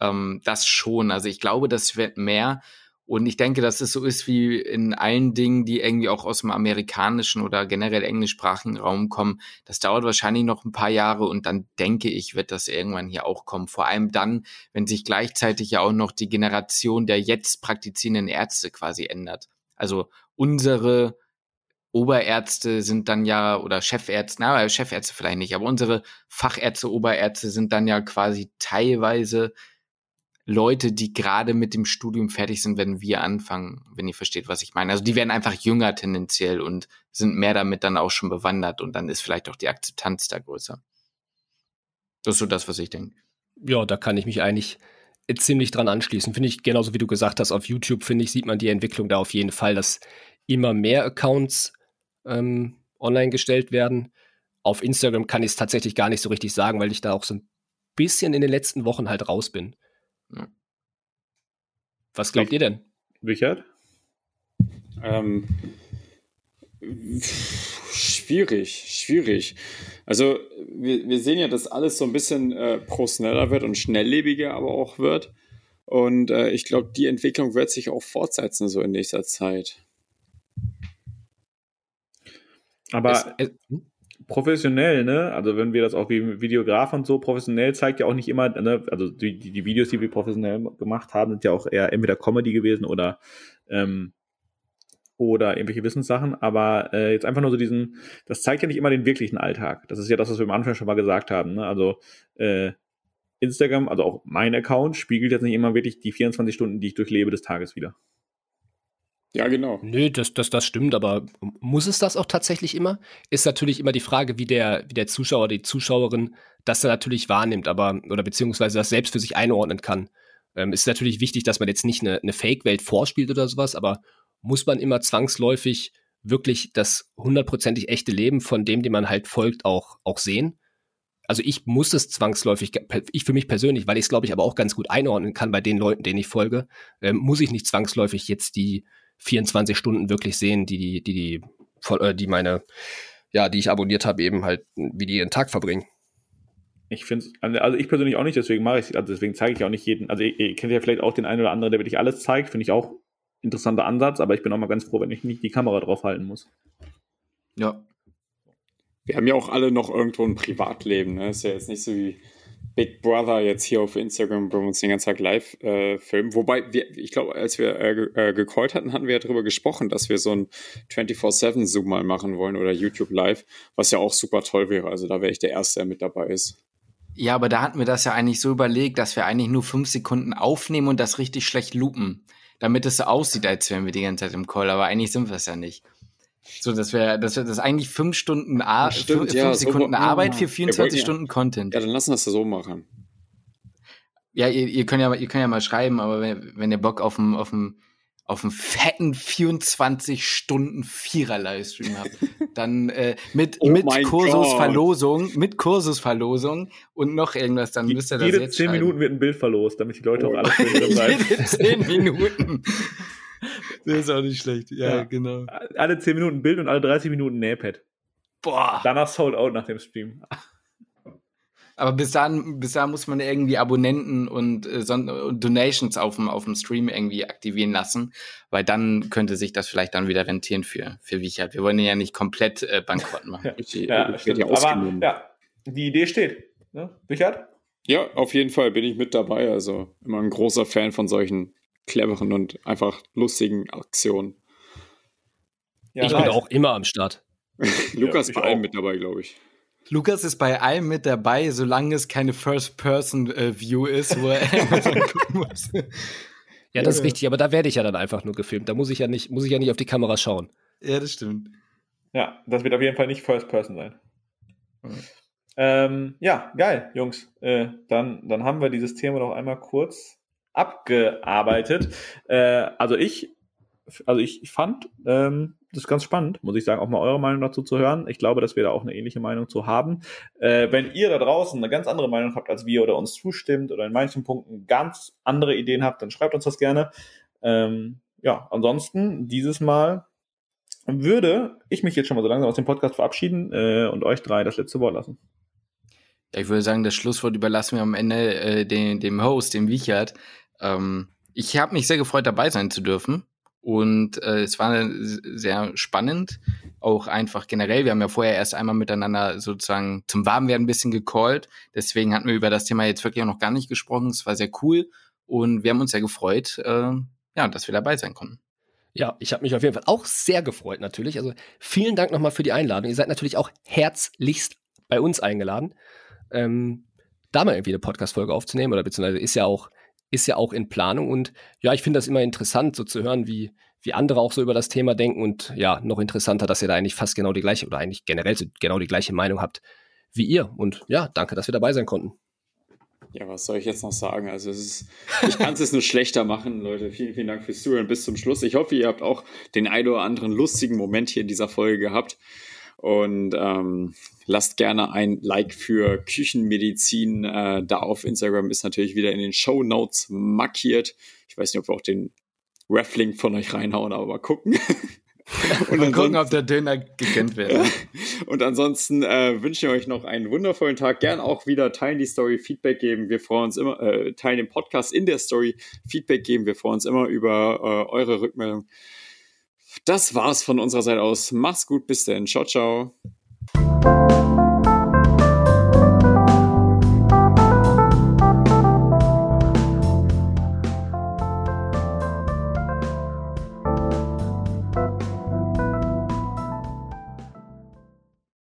Speaker 3: Ähm, das schon. Also ich glaube, das wird mehr. Und ich denke, dass es so ist wie in allen Dingen, die irgendwie auch aus dem amerikanischen oder generell englischsprachigen Raum kommen. Das dauert wahrscheinlich noch ein paar Jahre und dann denke ich, wird das irgendwann hier auch kommen. Vor allem dann, wenn sich gleichzeitig ja auch noch die Generation der jetzt praktizierenden Ärzte quasi ändert. Also unsere Oberärzte sind dann ja, oder Chefärzte, na, Chefärzte vielleicht nicht, aber unsere Fachärzte, Oberärzte sind dann ja quasi teilweise Leute, die gerade mit dem Studium fertig sind, wenn wir anfangen, wenn ihr versteht, was ich meine. Also die werden einfach jünger tendenziell und sind mehr damit dann auch schon bewandert und dann ist vielleicht auch die Akzeptanz da größer. Das ist so das, was ich denke.
Speaker 4: Ja, da kann ich mich eigentlich ziemlich dran anschließen. Finde ich genauso wie du gesagt hast, auf YouTube, finde ich, sieht man die Entwicklung da auf jeden Fall, dass immer mehr Accounts ähm, online gestellt werden. Auf Instagram kann ich es tatsächlich gar nicht so richtig sagen, weil ich da auch so ein bisschen in den letzten Wochen halt raus bin. Was glaubt ihr denn?
Speaker 2: Richard?
Speaker 1: Ähm, schwierig, schwierig. Also wir, wir sehen ja, dass alles so ein bisschen äh, professioneller wird und schnelllebiger aber auch wird. Und äh, ich glaube, die Entwicklung wird sich auch fortsetzen so in nächster Zeit.
Speaker 2: Aber es, es, hm? Professionell, ne? Also wenn wir das auch wie Videograf und so professionell zeigt ja auch nicht immer, ne? Also die, die, Videos, die wir professionell gemacht haben, sind ja auch eher entweder Comedy gewesen oder ähm, oder irgendwelche Wissenssachen, aber äh, jetzt einfach nur so diesen, das zeigt ja nicht immer den wirklichen Alltag. Das ist ja das, was wir am Anfang schon mal gesagt haben. Ne? Also äh, Instagram, also auch mein Account, spiegelt jetzt nicht immer wirklich die 24 Stunden, die ich durchlebe des Tages wieder.
Speaker 1: Ja, genau.
Speaker 4: Nö, das, das, das stimmt, aber muss es das auch tatsächlich immer? Ist natürlich immer die Frage, wie der, wie der Zuschauer, die Zuschauerin das dann natürlich wahrnimmt, aber, oder beziehungsweise das selbst für sich einordnen kann. Ähm, ist natürlich wichtig, dass man jetzt nicht eine, eine Fake-Welt vorspielt oder sowas, aber muss man immer zwangsläufig wirklich das hundertprozentig echte Leben von dem, dem man halt folgt, auch, auch sehen? Also ich muss es zwangsläufig, ich für mich persönlich, weil ich es, glaube ich, aber auch ganz gut einordnen kann bei den Leuten, denen ich folge, ähm, muss ich nicht zwangsläufig jetzt die 24 Stunden wirklich sehen, die die, die, die, äh, die meine, ja, die ich abonniert habe, eben halt, wie die ihren Tag verbringen.
Speaker 2: Ich finde also ich persönlich auch nicht, deswegen mache ich also deswegen zeige ich auch nicht jeden, also ihr, ihr kennt ja vielleicht auch den einen oder anderen, der wirklich alles zeigt, finde ich auch interessanter Ansatz, aber ich bin auch mal ganz froh, wenn ich nicht die Kamera drauf halten muss.
Speaker 1: Ja. Wir haben ja auch alle noch irgendwo ein Privatleben, ne? Ist ja jetzt nicht so wie Big Brother jetzt hier auf Instagram bei uns den ganzen Tag live äh, filmen. Wobei, wir, ich glaube, als wir äh, äh, gecallt hatten, hatten wir ja darüber gesprochen, dass wir so ein 24-7-Zoom mal machen wollen oder YouTube Live, was ja auch super toll wäre. Also da wäre ich der Erste, der mit dabei ist.
Speaker 3: Ja, aber da hatten wir das ja eigentlich so überlegt, dass wir eigentlich nur fünf Sekunden aufnehmen und das richtig schlecht lupen, damit es so aussieht, als wären wir die ganze Zeit im Call. Aber eigentlich sind wir es ja nicht. So, dass wir, dass wir das eigentlich fünf Stunden, Ar Stimmt, fünf, ja, Sekunden so, Arbeit für 24 ja, Stunden Content.
Speaker 1: Ja, dann lassen wir es so machen.
Speaker 3: Ja, ihr, ihr könnt ja, ihr könnt ja mal schreiben, aber wenn, wenn ihr Bock auf einen, auf auf fetten 24 Stunden Vierer Livestream habt, dann äh, mit oh mit Kursusverlosung, mit Kursusverlosung und noch irgendwas, dann müsst ihr das
Speaker 2: Jede
Speaker 3: jetzt
Speaker 2: 10
Speaker 3: schreiben.
Speaker 2: Minuten wird ein Bild verlost, damit die Leute oh. auch alles bleiben.
Speaker 3: Jede 10 Minuten. Das ist auch nicht schlecht. Ja, ja, genau.
Speaker 2: Alle 10 Minuten Bild und alle 30 Minuten Nähpad. Boah. Danach sold out nach dem Stream.
Speaker 3: Aber bis dahin, bis dahin muss man irgendwie Abonnenten und, äh, und Donations auf dem, auf dem Stream irgendwie aktivieren lassen, weil dann könnte sich das vielleicht dann wieder rentieren für, für Wichert. Wir wollen ja nicht komplett äh, bankrott machen.
Speaker 2: ja, ja, ja Aber ja, die Idee steht. Ne? Wichert?
Speaker 1: Ja, auf jeden Fall bin ich mit dabei. Also immer ein großer Fan von solchen cleveren und einfach lustigen Aktionen.
Speaker 4: Ja, ich nice. bin auch immer am Start.
Speaker 1: Lukas ja, bei allem mit dabei, glaube ich.
Speaker 3: Lukas ist bei allem mit dabei, solange es keine First-Person-View ist, wo er gucken
Speaker 4: muss. Ja, das ist richtig, aber da werde ich ja dann einfach nur gefilmt. Da muss ich ja nicht, muss ich ja nicht auf die Kamera schauen.
Speaker 3: Ja, das stimmt.
Speaker 2: Ja, das wird auf jeden Fall nicht First Person sein. Mhm. Ähm, ja, geil, Jungs. Äh, dann, dann haben wir dieses Thema noch einmal kurz abgearbeitet. Äh, also ich, also ich, ich fand ähm, das ganz spannend, muss ich sagen, auch mal eure Meinung dazu zu hören. Ich glaube, dass wir da auch eine ähnliche Meinung zu haben. Äh, wenn ihr da draußen eine ganz andere Meinung habt als wir oder uns zustimmt oder in manchen Punkten ganz andere Ideen habt, dann schreibt uns das gerne. Ähm, ja, ansonsten dieses Mal würde ich mich jetzt schon mal so langsam aus dem Podcast verabschieden äh, und euch drei das letzte Wort lassen.
Speaker 3: Ich würde sagen, das Schlusswort überlassen wir am Ende äh, dem, dem Host, dem Wichert. Ähm, ich habe mich sehr gefreut, dabei sein zu dürfen. Und äh, es war sehr spannend, auch einfach generell. Wir haben ja vorher erst einmal miteinander sozusagen zum Warmwerden ein bisschen gecallt. Deswegen hatten wir über das Thema jetzt wirklich auch noch gar nicht gesprochen. Es war sehr cool und wir haben uns sehr gefreut, äh, ja, dass wir dabei sein konnten.
Speaker 4: Ja, ich habe mich auf jeden Fall auch sehr gefreut natürlich. Also vielen Dank nochmal für die Einladung. Ihr seid natürlich auch herzlichst bei uns eingeladen, ähm, da mal irgendwie eine Podcast-Folge aufzunehmen oder beziehungsweise ist ja auch ist ja auch in Planung. Und ja, ich finde das immer interessant, so zu hören, wie, wie andere auch so über das Thema denken. Und ja, noch interessanter, dass ihr da eigentlich fast genau die gleiche oder eigentlich generell genau die gleiche Meinung habt wie ihr. Und ja, danke, dass wir dabei sein konnten.
Speaker 1: Ja, was soll ich jetzt noch sagen? Also es ist, ich kann es jetzt nur schlechter machen, Leute. Vielen, vielen Dank fürs Zuhören bis zum Schluss. Ich hoffe, ihr habt auch den ein oder anderen lustigen Moment hier in dieser Folge gehabt. Und ähm, lasst gerne ein Like für Küchenmedizin äh, da auf Instagram. Ist natürlich wieder in den Show Notes markiert. Ich weiß nicht, ob wir auch den Reflink von euch reinhauen, aber mal gucken.
Speaker 3: und mal gucken, ob der Döner gekannt wird.
Speaker 1: und ansonsten äh, wünsche ich euch noch einen wundervollen Tag. Gern auch wieder teilen die Story, Feedback geben. Wir freuen uns immer, äh, teilen den Podcast in der Story, Feedback geben. Wir freuen uns immer über äh, eure Rückmeldung. Das war's von unserer Seite aus. Mach's gut, bis denn. Ciao, ciao.